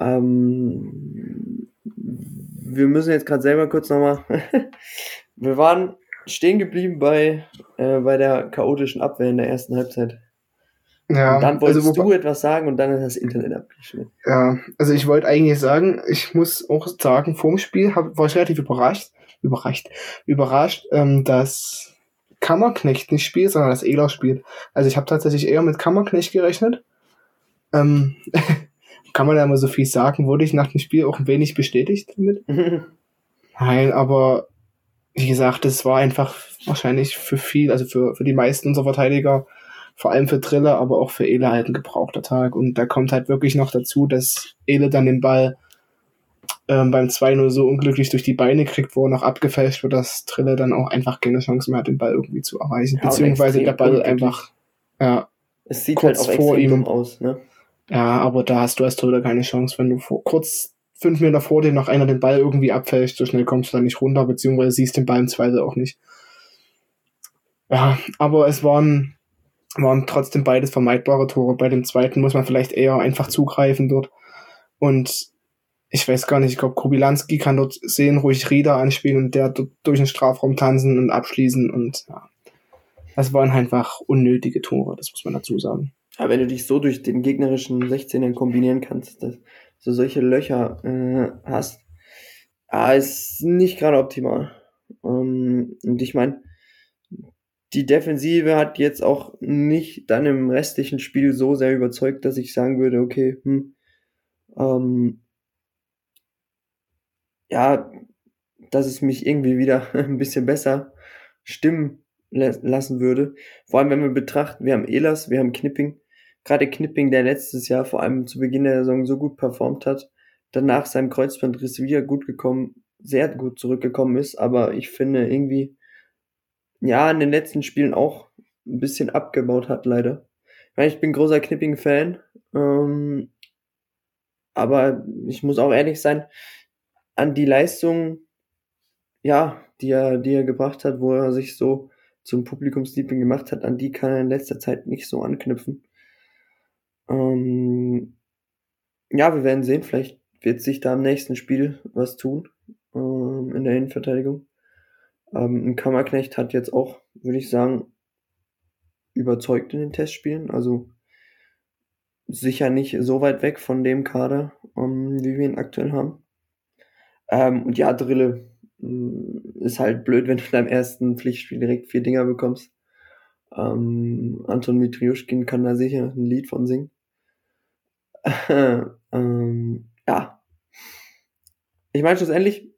Ähm, wir müssen jetzt gerade selber kurz nochmal. wir waren stehen geblieben bei, äh, bei der chaotischen Abwehr in der ersten Halbzeit. Ja, und dann wolltest also, du etwas sagen und dann ist das Internet abgeschnitten. Ja, also ich wollte eigentlich sagen, ich muss auch sagen, vorm Spiel hab, war ich relativ überrascht, überrascht, überrascht, ähm, dass Kammerknecht nicht spielt, sondern dass Ela spielt. Also ich habe tatsächlich eher mit Kammerknecht gerechnet. Ähm, kann man ja immer so viel sagen, wurde ich nach dem Spiel auch ein wenig bestätigt damit. Nein, aber wie gesagt, es war einfach wahrscheinlich für viel, also für, für die meisten unserer Verteidiger, vor allem für Driller, aber auch für Ele halt ein gebrauchter Tag. Und da kommt halt wirklich noch dazu, dass Ele dann den Ball ähm, beim 2-0 so unglücklich durch die Beine kriegt, wo er noch abgefälscht wird, dass Trille dann auch einfach keine Chance mehr hat, den Ball irgendwie zu erreichen. Ja, Beziehungsweise der Ball einfach ja, es sieht kurz halt auch vor ihm aus, ne? Ja, aber da hast du als Torhüter keine Chance, wenn du vor, kurz fünf Meter vor dir noch einer den Ball irgendwie abfälscht, so schnell kommst du da nicht runter, beziehungsweise siehst den Ball im Zweifel auch nicht. Ja, aber es waren, waren trotzdem beides vermeidbare Tore. Bei dem zweiten muss man vielleicht eher einfach zugreifen dort. Und ich weiß gar nicht, ich glaube, Kobilanski kann dort sehen, ruhig Rieder anspielen und der durch den Strafraum tanzen und abschließen und ja. Das waren einfach unnötige Tore, das muss man dazu sagen. Aber wenn du dich so durch den gegnerischen 16er kombinieren kannst, dass du solche Löcher äh, hast, ah, ist nicht gerade optimal. Ähm, und ich meine, die Defensive hat jetzt auch nicht dann im restlichen Spiel so sehr überzeugt, dass ich sagen würde, okay, hm, ähm, ja, dass es mich irgendwie wieder ein bisschen besser stimmen lassen würde. Vor allem, wenn wir betrachten, wir haben Elas, wir haben Knipping, gerade Knipping, der letztes Jahr vor allem zu Beginn der Saison so gut performt hat, danach seinem Kreuzbandriss wieder gut gekommen, sehr gut zurückgekommen ist, aber ich finde irgendwie, ja, in den letzten Spielen auch ein bisschen abgebaut hat, leider. Ich, bin großer Knipping-Fan, ähm, aber ich muss auch ehrlich sein, an die Leistung, ja, die er, die er gebracht hat, wo er sich so zum Publikumsliebling gemacht hat, an die kann er in letzter Zeit nicht so anknüpfen. Ähm, ja, wir werden sehen, vielleicht wird sich da im nächsten Spiel was tun ähm, in der Innenverteidigung. Ähm, ein Kammerknecht hat jetzt auch, würde ich sagen, überzeugt in den Testspielen. Also sicher nicht so weit weg von dem Kader, ähm, wie wir ihn aktuell haben. Ähm, und ja, Drille mm, ist halt blöd, wenn du in deinem ersten Pflichtspiel direkt vier Dinger bekommst. Ähm, Anton Mitriuschkin kann da sicher ein Lied von singen. ähm, ja. Ich meine, schlussendlich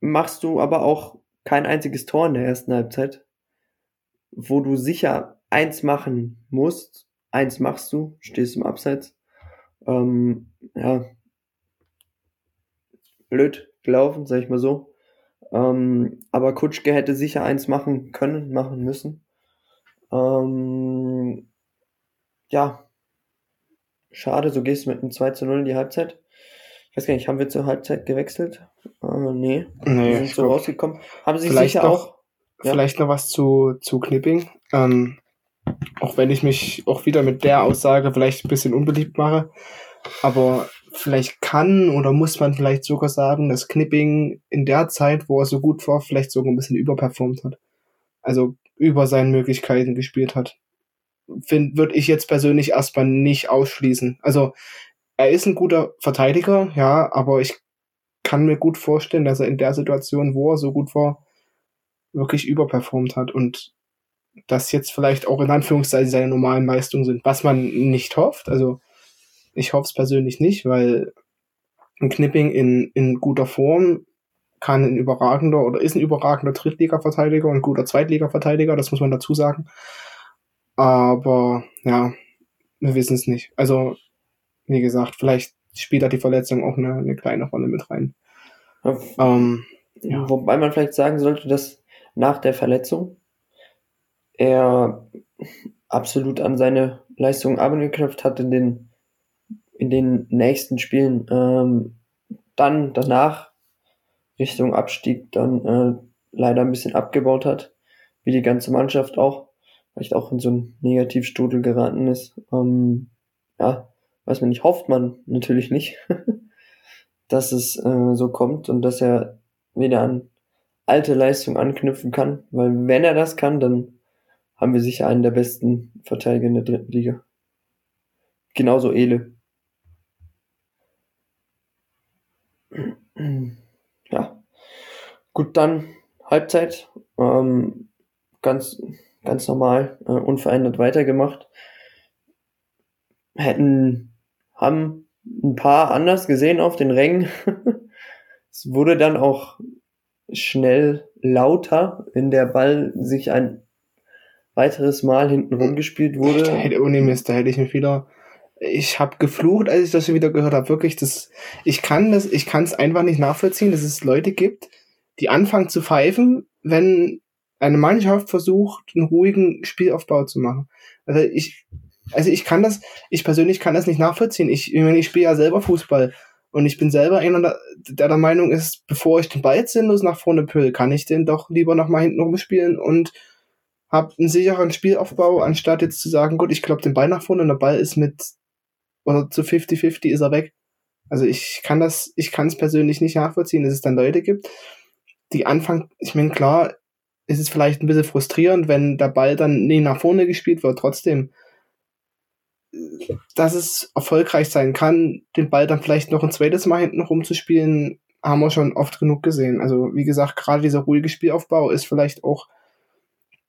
machst du aber auch kein einziges Tor in der ersten Halbzeit, wo du sicher eins machen musst. Eins machst du, stehst im Abseits. Ähm, ja, blöd gelaufen, sag ich mal so. Ähm, aber Kutschke hätte sicher eins machen können, machen müssen. Ähm, ja, schade, so gehst du mit einem 2 zu 0 in die Halbzeit. Ich weiß gar nicht, haben wir zur Halbzeit gewechselt? Äh, nee, nee wir sind so glaub, rausgekommen. Haben sie sicher noch, auch. Ja? Vielleicht noch was zu, zu Knipping. Ähm, auch wenn ich mich auch wieder mit der Aussage vielleicht ein bisschen unbeliebt mache. Aber vielleicht kann oder muss man vielleicht sogar sagen, dass Knipping in der Zeit, wo er so gut war, vielleicht sogar ein bisschen überperformt hat. Also über seinen Möglichkeiten gespielt hat. Würde ich jetzt persönlich erstmal nicht ausschließen. Also er ist ein guter Verteidiger, ja, aber ich kann mir gut vorstellen, dass er in der Situation, wo er so gut war, wirklich überperformt hat und das jetzt vielleicht auch in Anführungszeichen seine normalen Leistungen sind, was man nicht hofft. Also ich hoffe es persönlich nicht, weil ein Knipping in, in guter Form kann ein überragender oder ist ein überragender Drittliga-Verteidiger und ein guter Zweitliga-Verteidiger, das muss man dazu sagen. Aber ja, wir wissen es nicht. Also, wie gesagt, vielleicht spielt da die Verletzung auch eine, eine kleine Rolle mit rein. Ja. Ähm, ja. Wobei man vielleicht sagen sollte, dass nach der Verletzung er absolut an seine Leistung angeknüpft hat in den, in den nächsten Spielen. Ähm, dann danach Richtung Abstieg dann äh, leider ein bisschen abgebaut hat, wie die ganze Mannschaft auch, vielleicht auch in so einen Negativstudel geraten ist. Ähm, ja, weiß man nicht, hofft man natürlich nicht, dass es äh, so kommt und dass er wieder an alte Leistung anknüpfen kann, weil wenn er das kann, dann haben wir sicher einen der besten Verteidiger in der dritten Liga. Genauso Ele. Ja. Gut, dann Halbzeit. Ähm, ganz, ganz normal, äh, unverändert weitergemacht. Hätten, haben ein paar anders gesehen auf den Rängen. es wurde dann auch schnell lauter, wenn der Ball sich ein weiteres Mal hinten rumgespielt wurde. Da hätte, ohne Mist, da hätte ich mich wieder. Ich habe geflucht, als ich das wieder gehört habe. Wirklich, das. Ich kann das, ich kann es einfach nicht nachvollziehen, dass es Leute gibt, die anfangen zu pfeifen, wenn eine Mannschaft versucht, einen ruhigen Spielaufbau zu machen. Also ich, also ich kann das, ich persönlich kann das nicht nachvollziehen. Ich, ich, meine, ich spiele ja selber Fußball und ich bin selber einer, der der Meinung ist, bevor ich den Ball sinnlos nach vorne püll, kann ich den doch lieber noch mal hinten rumspielen und hab einen sicheren Spielaufbau, anstatt jetzt zu sagen, gut, ich klopp den Ball nach vorne und der Ball ist mit, oder zu 50-50 ist er weg. Also ich kann das, ich kann es persönlich nicht nachvollziehen, dass es dann Leute gibt, die anfangen, ich meine, klar, ist es vielleicht ein bisschen frustrierend, wenn der Ball dann nie nach vorne gespielt wird, trotzdem, dass es erfolgreich sein kann, den Ball dann vielleicht noch ein zweites Mal hinten rumzuspielen, haben wir schon oft genug gesehen. Also, wie gesagt, gerade dieser ruhige Spielaufbau ist vielleicht auch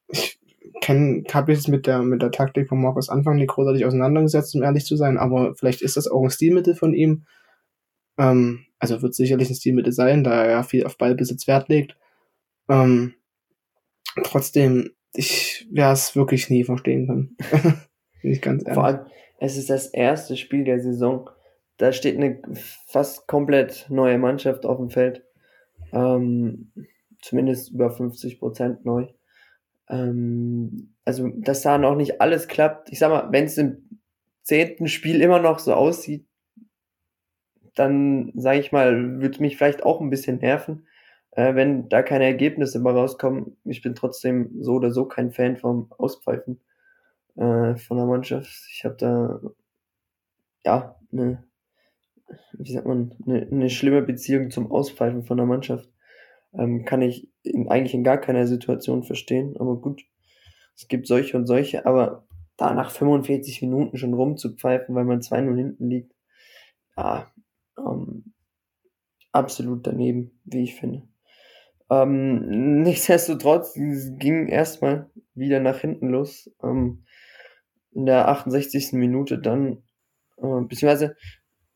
ich kenne, habe jetzt mit der, mit der Taktik von Markus Anfang nicht großartig auseinandergesetzt, um ehrlich zu sein, aber vielleicht ist das auch ein Stilmittel von ihm. Ähm, also wird sicherlich ein Stilmittel sein, da er ja viel auf Ballbesitz Wert legt. Ähm, trotzdem, ich werde es wirklich nie verstehen können. Nicht ganz ehrlich. Vor allem, es ist das erste Spiel der Saison. Da steht eine fast komplett neue Mannschaft auf dem Feld. Ähm, zumindest über 50 Prozent neu. Ähm, also, dass da noch nicht alles klappt. Ich sag mal, wenn es im zehnten Spiel immer noch so aussieht, dann sage ich mal, würde mich vielleicht auch ein bisschen nerven, äh, wenn da keine Ergebnisse mal rauskommen. Ich bin trotzdem so oder so kein Fan vom Auspfeifen äh, von der Mannschaft. Ich habe da ja eine, wie sagt man, eine, eine schlimme Beziehung zum Auspfeifen von der Mannschaft. Ähm, kann ich in, eigentlich in gar keiner Situation verstehen, aber gut. Es gibt solche und solche, aber da nach 45 Minuten schon rumzupfeifen, weil man 2-0 hinten liegt, ja, ähm, absolut daneben, wie ich finde. Ähm, nichtsdestotrotz ging erstmal wieder nach hinten los. Ähm, in der 68. Minute dann, äh, beziehungsweise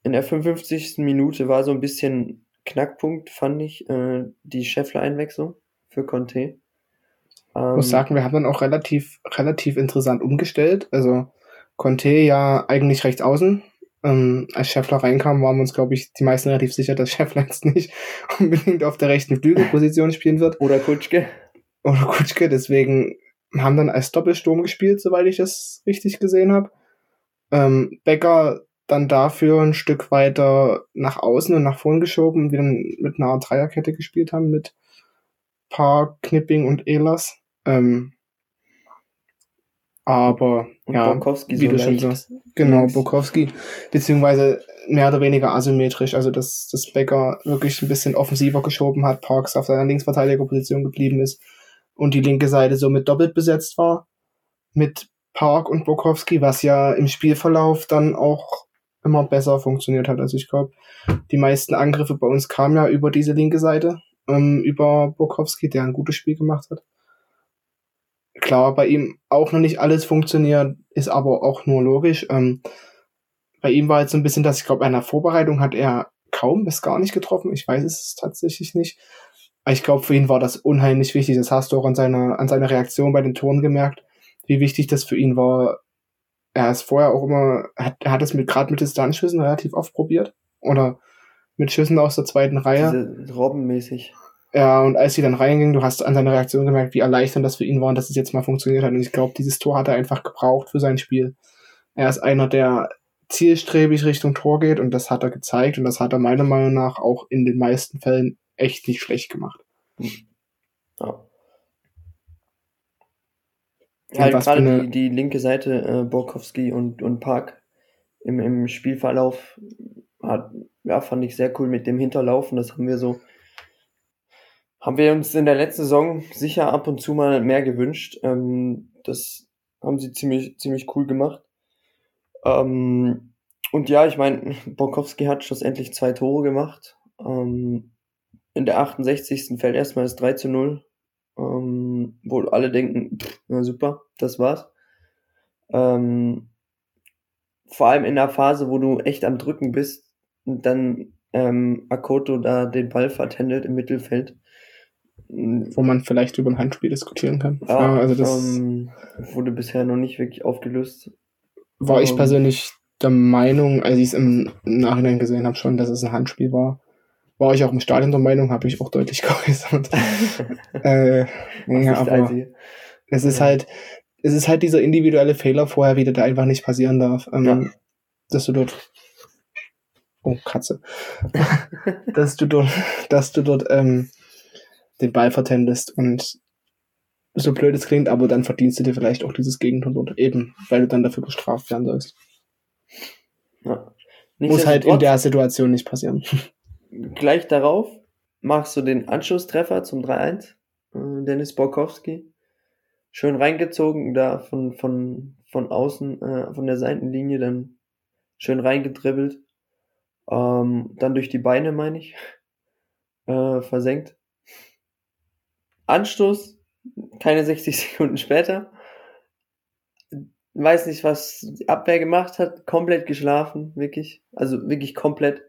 in der 55. Minute war so ein bisschen Knackpunkt, fand ich, äh, die Scheffler-Einwechslung für Conte. Ich muss ähm, sagen, wir haben dann auch relativ, relativ interessant umgestellt. Also Conte ja eigentlich rechts außen. Ähm, als Scheffler reinkam, waren wir uns, glaube ich, die meisten relativ sicher, dass Scheffler jetzt nicht unbedingt auf der rechten Flügelposition spielen wird. Oder Kutschke. Oder Kutschke, deswegen haben dann als Doppelsturm gespielt, soweit ich das richtig gesehen habe. Ähm, Becker dann dafür ein Stück weiter nach außen und nach vorn geschoben und dann mit einer Dreierkette gespielt haben mit Park, Knipping und Elas. Ähm, aber und ja, Bokowski wie so du schon sagst. Genau, Bokowski, beziehungsweise mehr oder weniger asymmetrisch, also dass das Becker wirklich ein bisschen offensiver geschoben hat, Parks auf seiner Linksverteidigerposition geblieben ist und die linke Seite somit doppelt besetzt war mit Park und Bokowski, was ja im Spielverlauf dann auch immer besser funktioniert hat. Also ich glaube, die meisten Angriffe bei uns kamen ja über diese linke Seite, ähm, über Bokowski, der ein gutes Spiel gemacht hat. Klar, bei ihm auch noch nicht alles funktioniert, ist aber auch nur logisch. Ähm, bei ihm war jetzt so ein bisschen, dass ich glaube, einer Vorbereitung hat er kaum bis gar nicht getroffen. Ich weiß es tatsächlich nicht. Aber ich glaube, für ihn war das unheimlich wichtig. Das hast du auch an seiner, an seiner Reaktion bei den Toren gemerkt, wie wichtig das für ihn war, er ist vorher auch immer, hat, er hat es mit, gerade mit Distanzschüssen relativ oft probiert. Oder mit Schüssen aus der zweiten Reihe. Diese Robbenmäßig. Ja, und als sie dann reinging, du hast an seiner Reaktion gemerkt, wie erleichternd das für ihn war und dass es jetzt mal funktioniert hat. Und ich glaube, dieses Tor hat er einfach gebraucht für sein Spiel. Er ist einer, der zielstrebig Richtung Tor geht und das hat er gezeigt und das hat er meiner Meinung nach auch in den meisten Fällen echt nicht schlecht gemacht. Ja. Ja, gerade die, die linke Seite, äh, Borkowski und, und Park im, im Spielverlauf hat, ja, fand ich sehr cool mit dem Hinterlaufen. Das haben wir so, haben wir uns in der letzten Saison sicher ab und zu mal mehr gewünscht. Ähm, das haben sie ziemlich, ziemlich cool gemacht. Ähm, und ja, ich meine, Borkowski hat schlussendlich zwei Tore gemacht. Ähm, in der 68. fällt erstmal das 3 zu 0 ähm, wo alle denken, pff, na super, das war's. Ähm, vor allem in der Phase, wo du echt am Drücken bist und dann ähm, Akoto da den Ball vertändelt im Mittelfeld. Wo man vielleicht über ein Handspiel diskutieren kann. Ja, ja also das ähm, wurde bisher noch nicht wirklich aufgelöst. War ich ähm, persönlich der Meinung, als ich es im Nachhinein gesehen habe, schon, dass es ein Handspiel war war ich auch im Stadion der Meinung, habe ich auch deutlich geäußert. äh, ja, aber es ist halt, es ist halt dieser individuelle Fehler vorher wieder, der einfach nicht passieren darf. Ähm, ja. Dass du dort, oh Katze, dass du dort, dass du dort ähm, den Ball vertendest und so blöd es klingt, aber dann verdienst du dir vielleicht auch dieses Gegentor dort eben, weil du dann dafür bestraft werden sollst. Ja. Muss halt in der Situation nicht passieren gleich darauf machst du den Anschlusstreffer zum 3-1. Äh, Dennis Borkowski. Schön reingezogen, da von, von, von außen, äh, von der Seitenlinie dann schön reingedribbelt. Ähm, dann durch die Beine, meine ich, äh, versenkt. Anstoß, keine 60 Sekunden später. Weiß nicht, was die Abwehr gemacht hat. Komplett geschlafen, wirklich. Also wirklich komplett.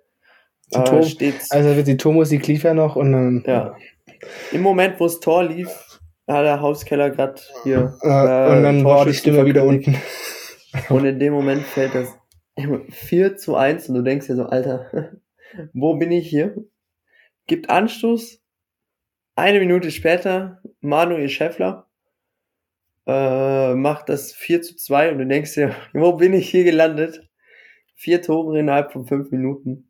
Die Tor, also die Tormusik lief ja noch und ähm, ja. Im Moment, wo das Tor lief, hat der Hauskeller gerade hier. Äh, und dann war die Stimme wieder unten. Und in dem Moment fällt das 4 zu 1 und du denkst dir so, Alter, wo bin ich hier? Gibt Anstoß. Eine Minute später, Manuel Schäffler äh, macht das 4 zu 2 und du denkst dir, wo bin ich hier gelandet? Vier Tore innerhalb von fünf Minuten.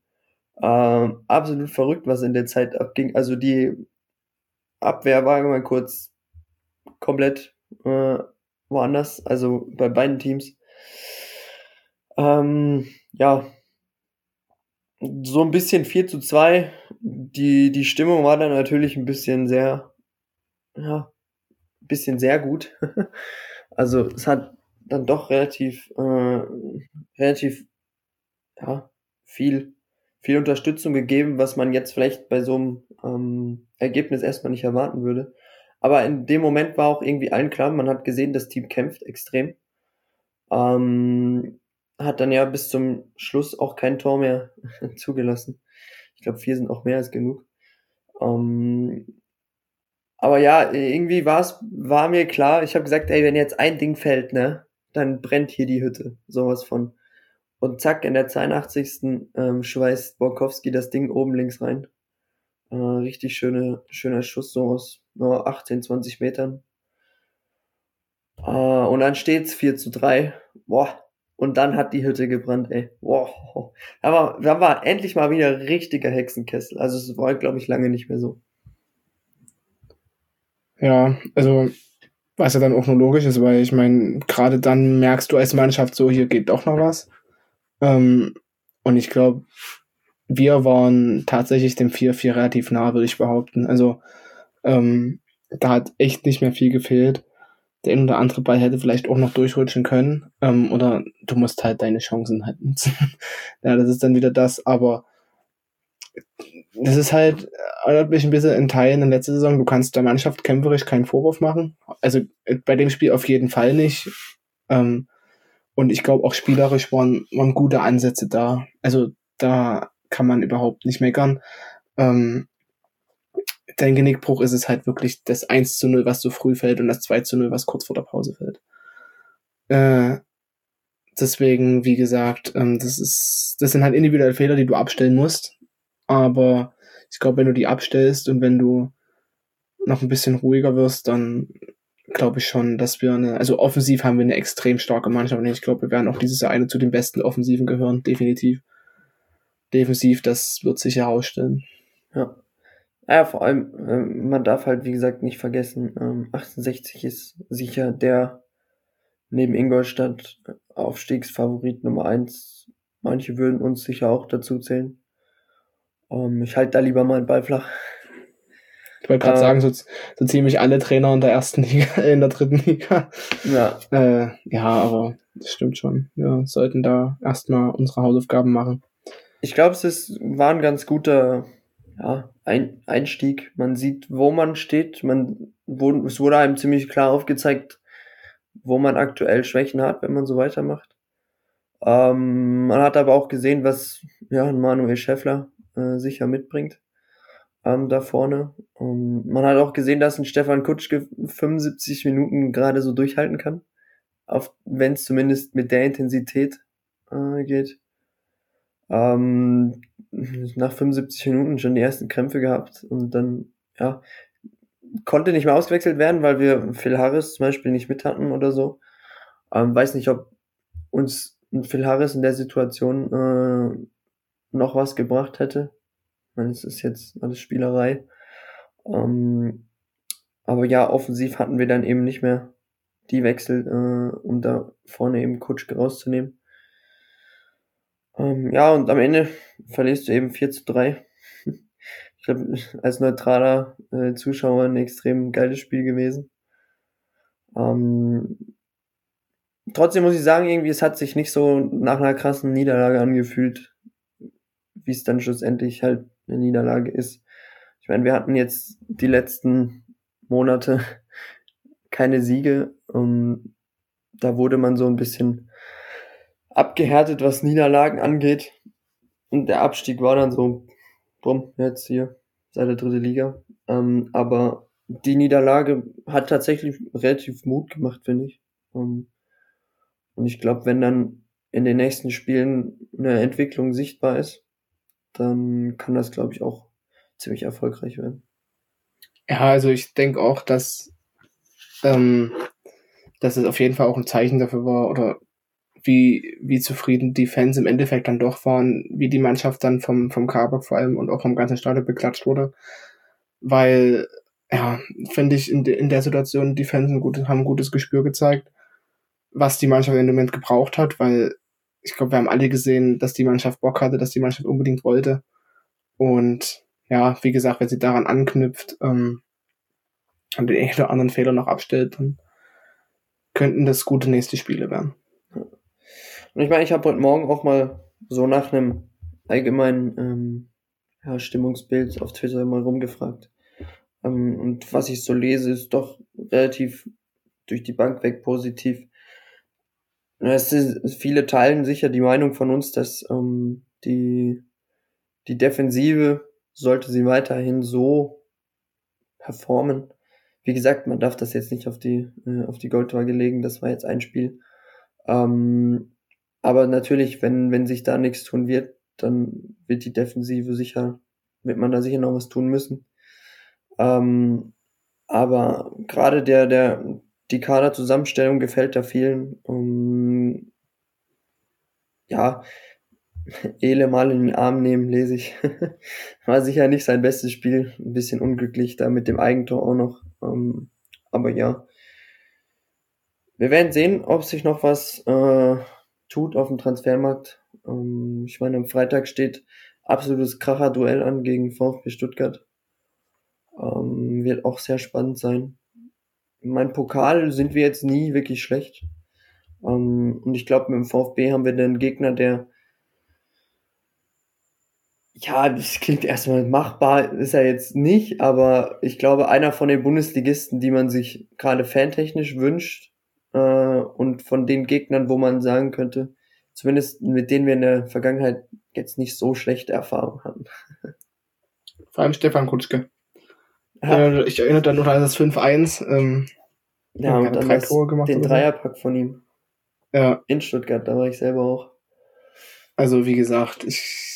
Ähm, absolut verrückt, was in der Zeit abging. Also die Abwehr war mal kurz komplett äh, woanders, also bei beiden Teams. Ähm, ja, so ein bisschen 4 zu 2. Die, die Stimmung war dann natürlich ein bisschen sehr, ja, ein bisschen sehr gut. also es hat dann doch relativ, äh, relativ, ja, viel, viel Unterstützung gegeben, was man jetzt vielleicht bei so einem ähm, Ergebnis erstmal nicht erwarten würde. Aber in dem Moment war auch irgendwie allen klar, man hat gesehen, das Team kämpft extrem. Ähm, hat dann ja bis zum Schluss auch kein Tor mehr zugelassen. Ich glaube, vier sind auch mehr als genug. Ähm, aber ja, irgendwie war's, war mir klar, ich habe gesagt, ey, wenn jetzt ein Ding fällt, ne, dann brennt hier die Hütte. Sowas von. Und zack, in der 82. Ähm, schweißt Borkowski das Ding oben links rein. Äh, richtig schöne, schöner Schuss, so aus nur 18, 20 Metern. Äh, und dann steht's 4 zu 3. Boah. Und dann hat die Hütte gebrannt, ey. Wow. War, da war endlich mal wieder richtiger Hexenkessel. Also es war, glaube ich, lange nicht mehr so. Ja, also was ja dann auch nur logisch ist, weil ich meine, gerade dann merkst du als Mannschaft so, hier geht doch noch was. Ähm, und ich glaube, wir waren tatsächlich dem 4-4 relativ nah, würde ich behaupten. Also ähm, da hat echt nicht mehr viel gefehlt. Der ein oder andere Ball hätte vielleicht auch noch durchrutschen können. Ähm, oder du musst halt deine Chancen halt nutzen. ja, das ist dann wieder das. Aber das ist halt, erinnert mich ein bisschen in Teilen in letzter Saison. Du kannst der Mannschaft kämpferisch keinen Vorwurf machen. Also äh, bei dem Spiel auf jeden Fall nicht. Ähm, und ich glaube auch spielerisch waren, waren gute Ansätze da. Also da kann man überhaupt nicht meckern. Ähm, dein Genickbruch ist es halt wirklich das 1 zu 0, was so früh fällt und das 2 zu 0, was kurz vor der Pause fällt. Äh, deswegen, wie gesagt, ähm, das ist, das sind halt individuelle Fehler, die du abstellen musst. Aber ich glaube, wenn du die abstellst und wenn du noch ein bisschen ruhiger wirst, dann glaube ich schon, dass wir eine, also offensiv haben wir eine extrem starke Mannschaft und ich glaube, wir werden auch dieses Jahr eine zu den besten Offensiven gehören, definitiv. Defensiv, das wird sich herausstellen. Ja. Ja, vor allem, ähm, man darf halt, wie gesagt, nicht vergessen, ähm, 68 ist sicher der neben Ingolstadt Aufstiegsfavorit Nummer eins. Manche würden uns sicher auch dazu zählen. Ähm, ich halte da lieber mal einen Ball flach. Ich wollte gerade äh, sagen, so, so ziemlich alle Trainer in der ersten Liga, in der dritten Liga. Ja. Äh, ja, aber das stimmt schon. Wir sollten da erstmal unsere Hausaufgaben machen. Ich glaube, es ist, war ein ganz guter ja, ein Einstieg. Man sieht, wo man steht. Man, wurde, es wurde einem ziemlich klar aufgezeigt, wo man aktuell Schwächen hat, wenn man so weitermacht. Ähm, man hat aber auch gesehen, was ja, Manuel Schäffler äh, sicher mitbringt ähm, da vorne. Und man hat auch gesehen, dass ein Stefan Kutschke 75 Minuten gerade so durchhalten kann. Wenn es zumindest mit der Intensität äh, geht. Ähm, nach 75 Minuten schon die ersten Krämpfe gehabt und dann, ja, konnte nicht mehr ausgewechselt werden, weil wir Phil Harris zum Beispiel nicht mit hatten oder so. Ähm, weiß nicht, ob uns Phil Harris in der Situation äh, noch was gebracht hätte. Meine, es ist jetzt alles Spielerei. Ähm, aber ja, offensiv hatten wir dann eben nicht mehr die Wechsel, äh, um da vorne eben Kutschke rauszunehmen. Ähm, ja, und am Ende verlierst du eben 4 zu 3. Ich glaube, als neutraler äh, Zuschauer ein extrem geiles Spiel gewesen. Ähm, trotzdem muss ich sagen, irgendwie, es hat sich nicht so nach einer krassen Niederlage angefühlt, wie es dann schlussendlich halt eine Niederlage ist. Ich meine, wir hatten jetzt die letzten Monate keine Siege. Um, da wurde man so ein bisschen abgehärtet, was Niederlagen angeht. Und der Abstieg war dann so, bumm, jetzt hier, seit der dritte Liga. Ähm, aber die Niederlage hat tatsächlich relativ Mut gemacht, finde ich. Ähm, Und ich glaube, wenn dann in den nächsten Spielen eine Entwicklung sichtbar ist, dann kann das, glaube ich, auch ziemlich erfolgreich werden. Ja, also ich denke auch, dass, ähm, dass es auf jeden Fall auch ein Zeichen dafür war, oder wie, wie zufrieden die Fans im Endeffekt dann doch waren, wie die Mannschaft dann vom, vom Kabak vor allem und auch vom ganzen Stadion beklatscht wurde. Weil, ja, finde ich in, de, in der Situation, die Fans ein gutes, haben ein gutes Gespür gezeigt, was die Mannschaft dem Moment gebraucht hat, weil ich glaube, wir haben alle gesehen, dass die Mannschaft Bock hatte, dass die Mannschaft unbedingt wollte. Und ja, wie gesagt, wenn sie daran anknüpft ähm, und den einen anderen Fehler noch abstellt, dann könnten das gute nächste Spiele werden. Und ich meine, ich habe heute Morgen auch mal so nach einem allgemeinen ähm, ja, Stimmungsbild auf Twitter mal rumgefragt. Ähm, und was ich so lese, ist doch relativ durch die Bank weg positiv. Es ist, viele teilen sicher die Meinung von uns, dass ähm, die, die Defensive sollte sie weiterhin so performen. Wie gesagt, man darf das jetzt nicht auf die, äh, auf die Goldwaage legen, das war jetzt ein Spiel. Ähm, aber natürlich, wenn, wenn sich da nichts tun wird, dann wird die Defensive sicher, wird man da sicher noch was tun müssen. Ähm, aber gerade der, der, die Kaderzusammenstellung gefällt da vielen. Um, ja, Ele mal in den Arm nehmen, lese ich. War sicher nicht sein bestes Spiel. Ein bisschen unglücklich da mit dem Eigentor auch noch. Ähm, aber ja. Wir werden sehen, ob sich noch was äh, tut auf dem Transfermarkt. Ähm, ich meine, am Freitag steht absolutes Kracher-Duell an gegen VfB Stuttgart. Ähm, wird auch sehr spannend sein. Mein Pokal sind wir jetzt nie wirklich schlecht. Ähm, und ich glaube, mit dem VfB haben wir den Gegner, der ja, das klingt erstmal machbar, ist er jetzt nicht, aber ich glaube, einer von den Bundesligisten, die man sich gerade fantechnisch wünscht äh, und von den Gegnern, wo man sagen könnte, zumindest mit denen wir in der Vergangenheit jetzt nicht so schlechte Erfahrungen hatten. Vor allem Stefan Kutschke. Ja. Ich erinnere dann noch an das 5-1. Ähm, ja, und dann das, den Dreierpack von ihm. Ja. In Stuttgart, da war ich selber auch. Also, wie gesagt, ich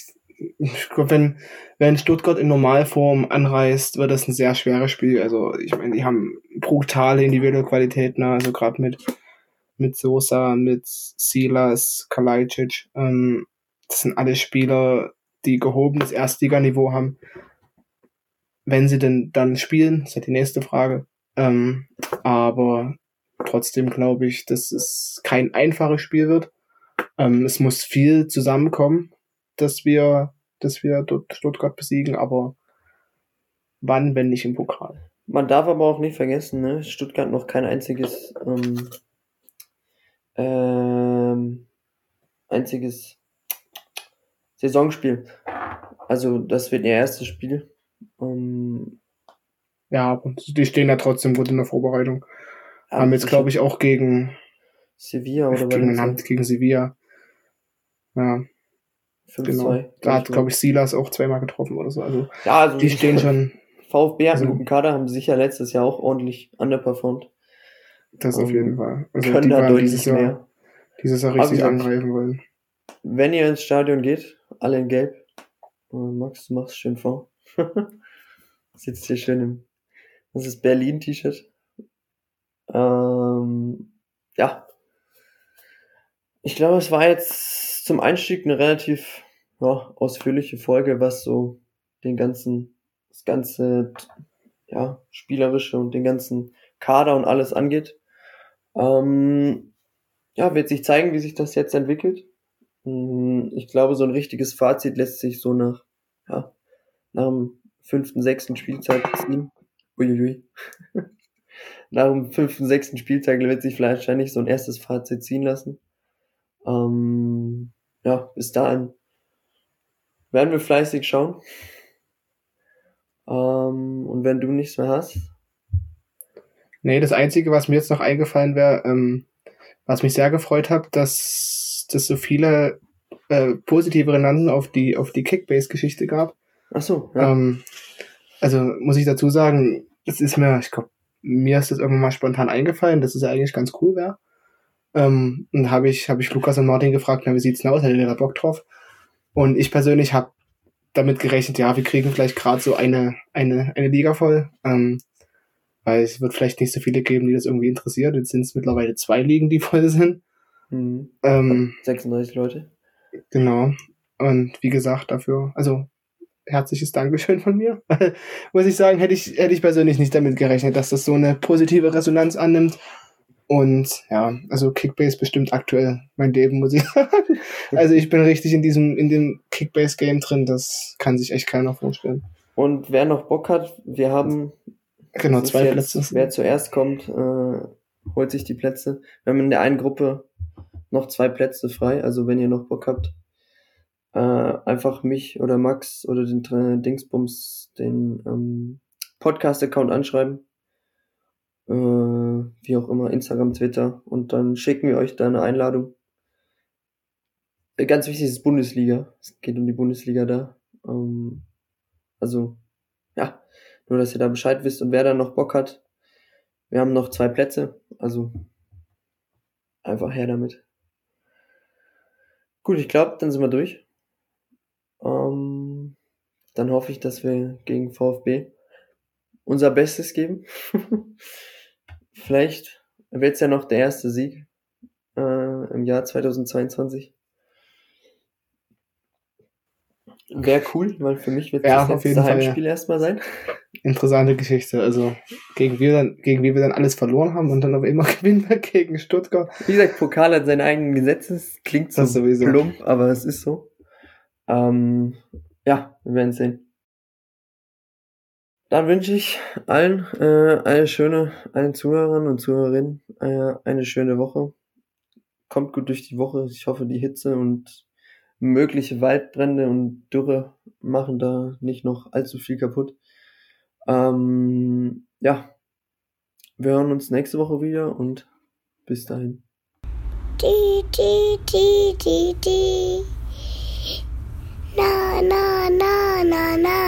ich glaube, wenn, wenn Stuttgart in Normalform anreist, wird das ein sehr schweres Spiel. Also, ich meine, die haben brutale individuelle Qualitäten, ne? also gerade mit, mit Sosa, mit Silas, Kalajdzic. Ähm, das sind alle Spieler, die gehobenes Erstliganiveau haben. Wenn sie denn dann spielen, ist ja die nächste Frage. Ähm, aber trotzdem glaube ich, dass es kein einfaches Spiel wird. Ähm, es muss viel zusammenkommen dass wir, dass wir dort Stuttgart besiegen, aber wann, wenn nicht im Pokal? Man darf aber auch nicht vergessen, ne? Stuttgart noch kein einziges ähm, ähm, einziges Saisonspiel. Also das wird ihr erstes Spiel. Ähm, ja, und die stehen ja trotzdem gut in der Vorbereitung. Ja, Haben jetzt, glaube ich, auch gegen Sevilla oder gegen, gegen Sevilla. Ja. 5 genau. Da hat, glaube ich, Silas auch zweimal getroffen oder so. Also, ja, also die stehen schon. VfB hat also, einen guten Kader, haben sicher letztes Jahr auch ordentlich underperformed. Das auf jeden Fall. Also können da dieses Jahr, mehr. dieses Jahr richtig angreifen wollen. Wenn ihr ins Stadion geht, alle in Gelb. Äh, Max, du machst schön vor. Sitzt hier schön im. Das ist Berlin-T-Shirt. Ähm, ja. Ich glaube, es war jetzt zum Einstieg eine relativ ja, ausführliche Folge, was so den ganzen, das ganze, ja, spielerische und den ganzen Kader und alles angeht. Ähm, ja, wird sich zeigen, wie sich das jetzt entwickelt. Hm, ich glaube, so ein richtiges Fazit lässt sich so nach, ja, nach dem fünften, sechsten Spieltag ziehen. Uiuiui. nach dem fünften, sechsten Spieltag wird sich vielleicht wahrscheinlich so ein erstes Fazit ziehen lassen. Ähm, ja, bis dahin werden wir fleißig schauen. Ähm, und wenn du nichts mehr hast. Nee, das Einzige, was mir jetzt noch eingefallen wäre, ähm, was mich sehr gefreut hat, dass, dass so viele äh, positive Resonanzen auf die, auf die Kickbase-Geschichte gab. Ach so, ja. Ähm, also muss ich dazu sagen, es ist mir, ich glaube, mir ist das irgendwann mal spontan eingefallen, dass es ja eigentlich ganz cool wäre. Ähm, und habe ich, hab ich Lukas und Martin gefragt, na, wie sieht's denn aus? Hättet ihr da Bock drauf? Und ich persönlich habe damit gerechnet, ja, wir kriegen vielleicht gerade so eine, eine, eine Liga voll. Ähm, weil es wird vielleicht nicht so viele geben, die das irgendwie interessiert. Jetzt sind es mittlerweile zwei Ligen, die voll sind. Mhm. Ähm, 36 Leute. genau. Und wie gesagt, dafür, also herzliches Dankeschön von mir. Muss ich sagen, hätte ich, hätte ich persönlich nicht damit gerechnet, dass das so eine positive Resonanz annimmt. Und ja, also Kickbase bestimmt aktuell mein Leben, muss ich sagen. Also ich bin richtig in diesem, in dem Kickbase-Game drin, das kann sich echt keiner vorstellen. Und wer noch Bock hat, wir haben Genau, zwei jetzt, Plätze. Wer zuerst kommt, äh, holt sich die Plätze. Wir haben in der einen Gruppe noch zwei Plätze frei, also wenn ihr noch Bock habt, äh, einfach mich oder Max oder den äh, Dingsbums, den ähm, Podcast-Account anschreiben. Äh, wie auch immer, Instagram, Twitter. Und dann schicken wir euch da eine Einladung. Äh, Ganz wichtig ist Bundesliga. Es geht um die Bundesliga da. Ähm, also, ja, nur dass ihr da Bescheid wisst und wer da noch Bock hat. Wir haben noch zwei Plätze, also einfach her damit. Gut, ich glaube, dann sind wir durch. Ähm, dann hoffe ich, dass wir gegen VfB unser Bestes geben. Vielleicht wird es ja noch der erste Sieg äh, im Jahr 2022. Wäre cool, weil für mich wird Ja, das auf letzte Heimspiel erstmal sein. Interessante Geschichte. Also gegen wir dann, gegen wir wir dann alles verloren haben und dann aber immer gewinnen wir gegen Stuttgart. Wie gesagt, Pokal hat seine eigenen Gesetze. Es Klingt so Das sowieso. plump, aber es ist so. Ähm, ja, wir werden sehen. Dann wünsche ich allen äh, eine schöne, allen Zuhörern und Zuhörerinnen äh, eine schöne Woche. Kommt gut durch die Woche. Ich hoffe, die Hitze und mögliche Waldbrände und Dürre machen da nicht noch allzu viel kaputt. Ähm, ja, wir hören uns nächste Woche wieder und bis dahin. Di, di, di, di, di. Na, na, na, na, na.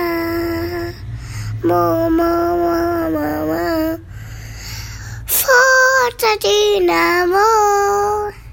Mo, mo, mo, mo, mo. Forza Dynamo.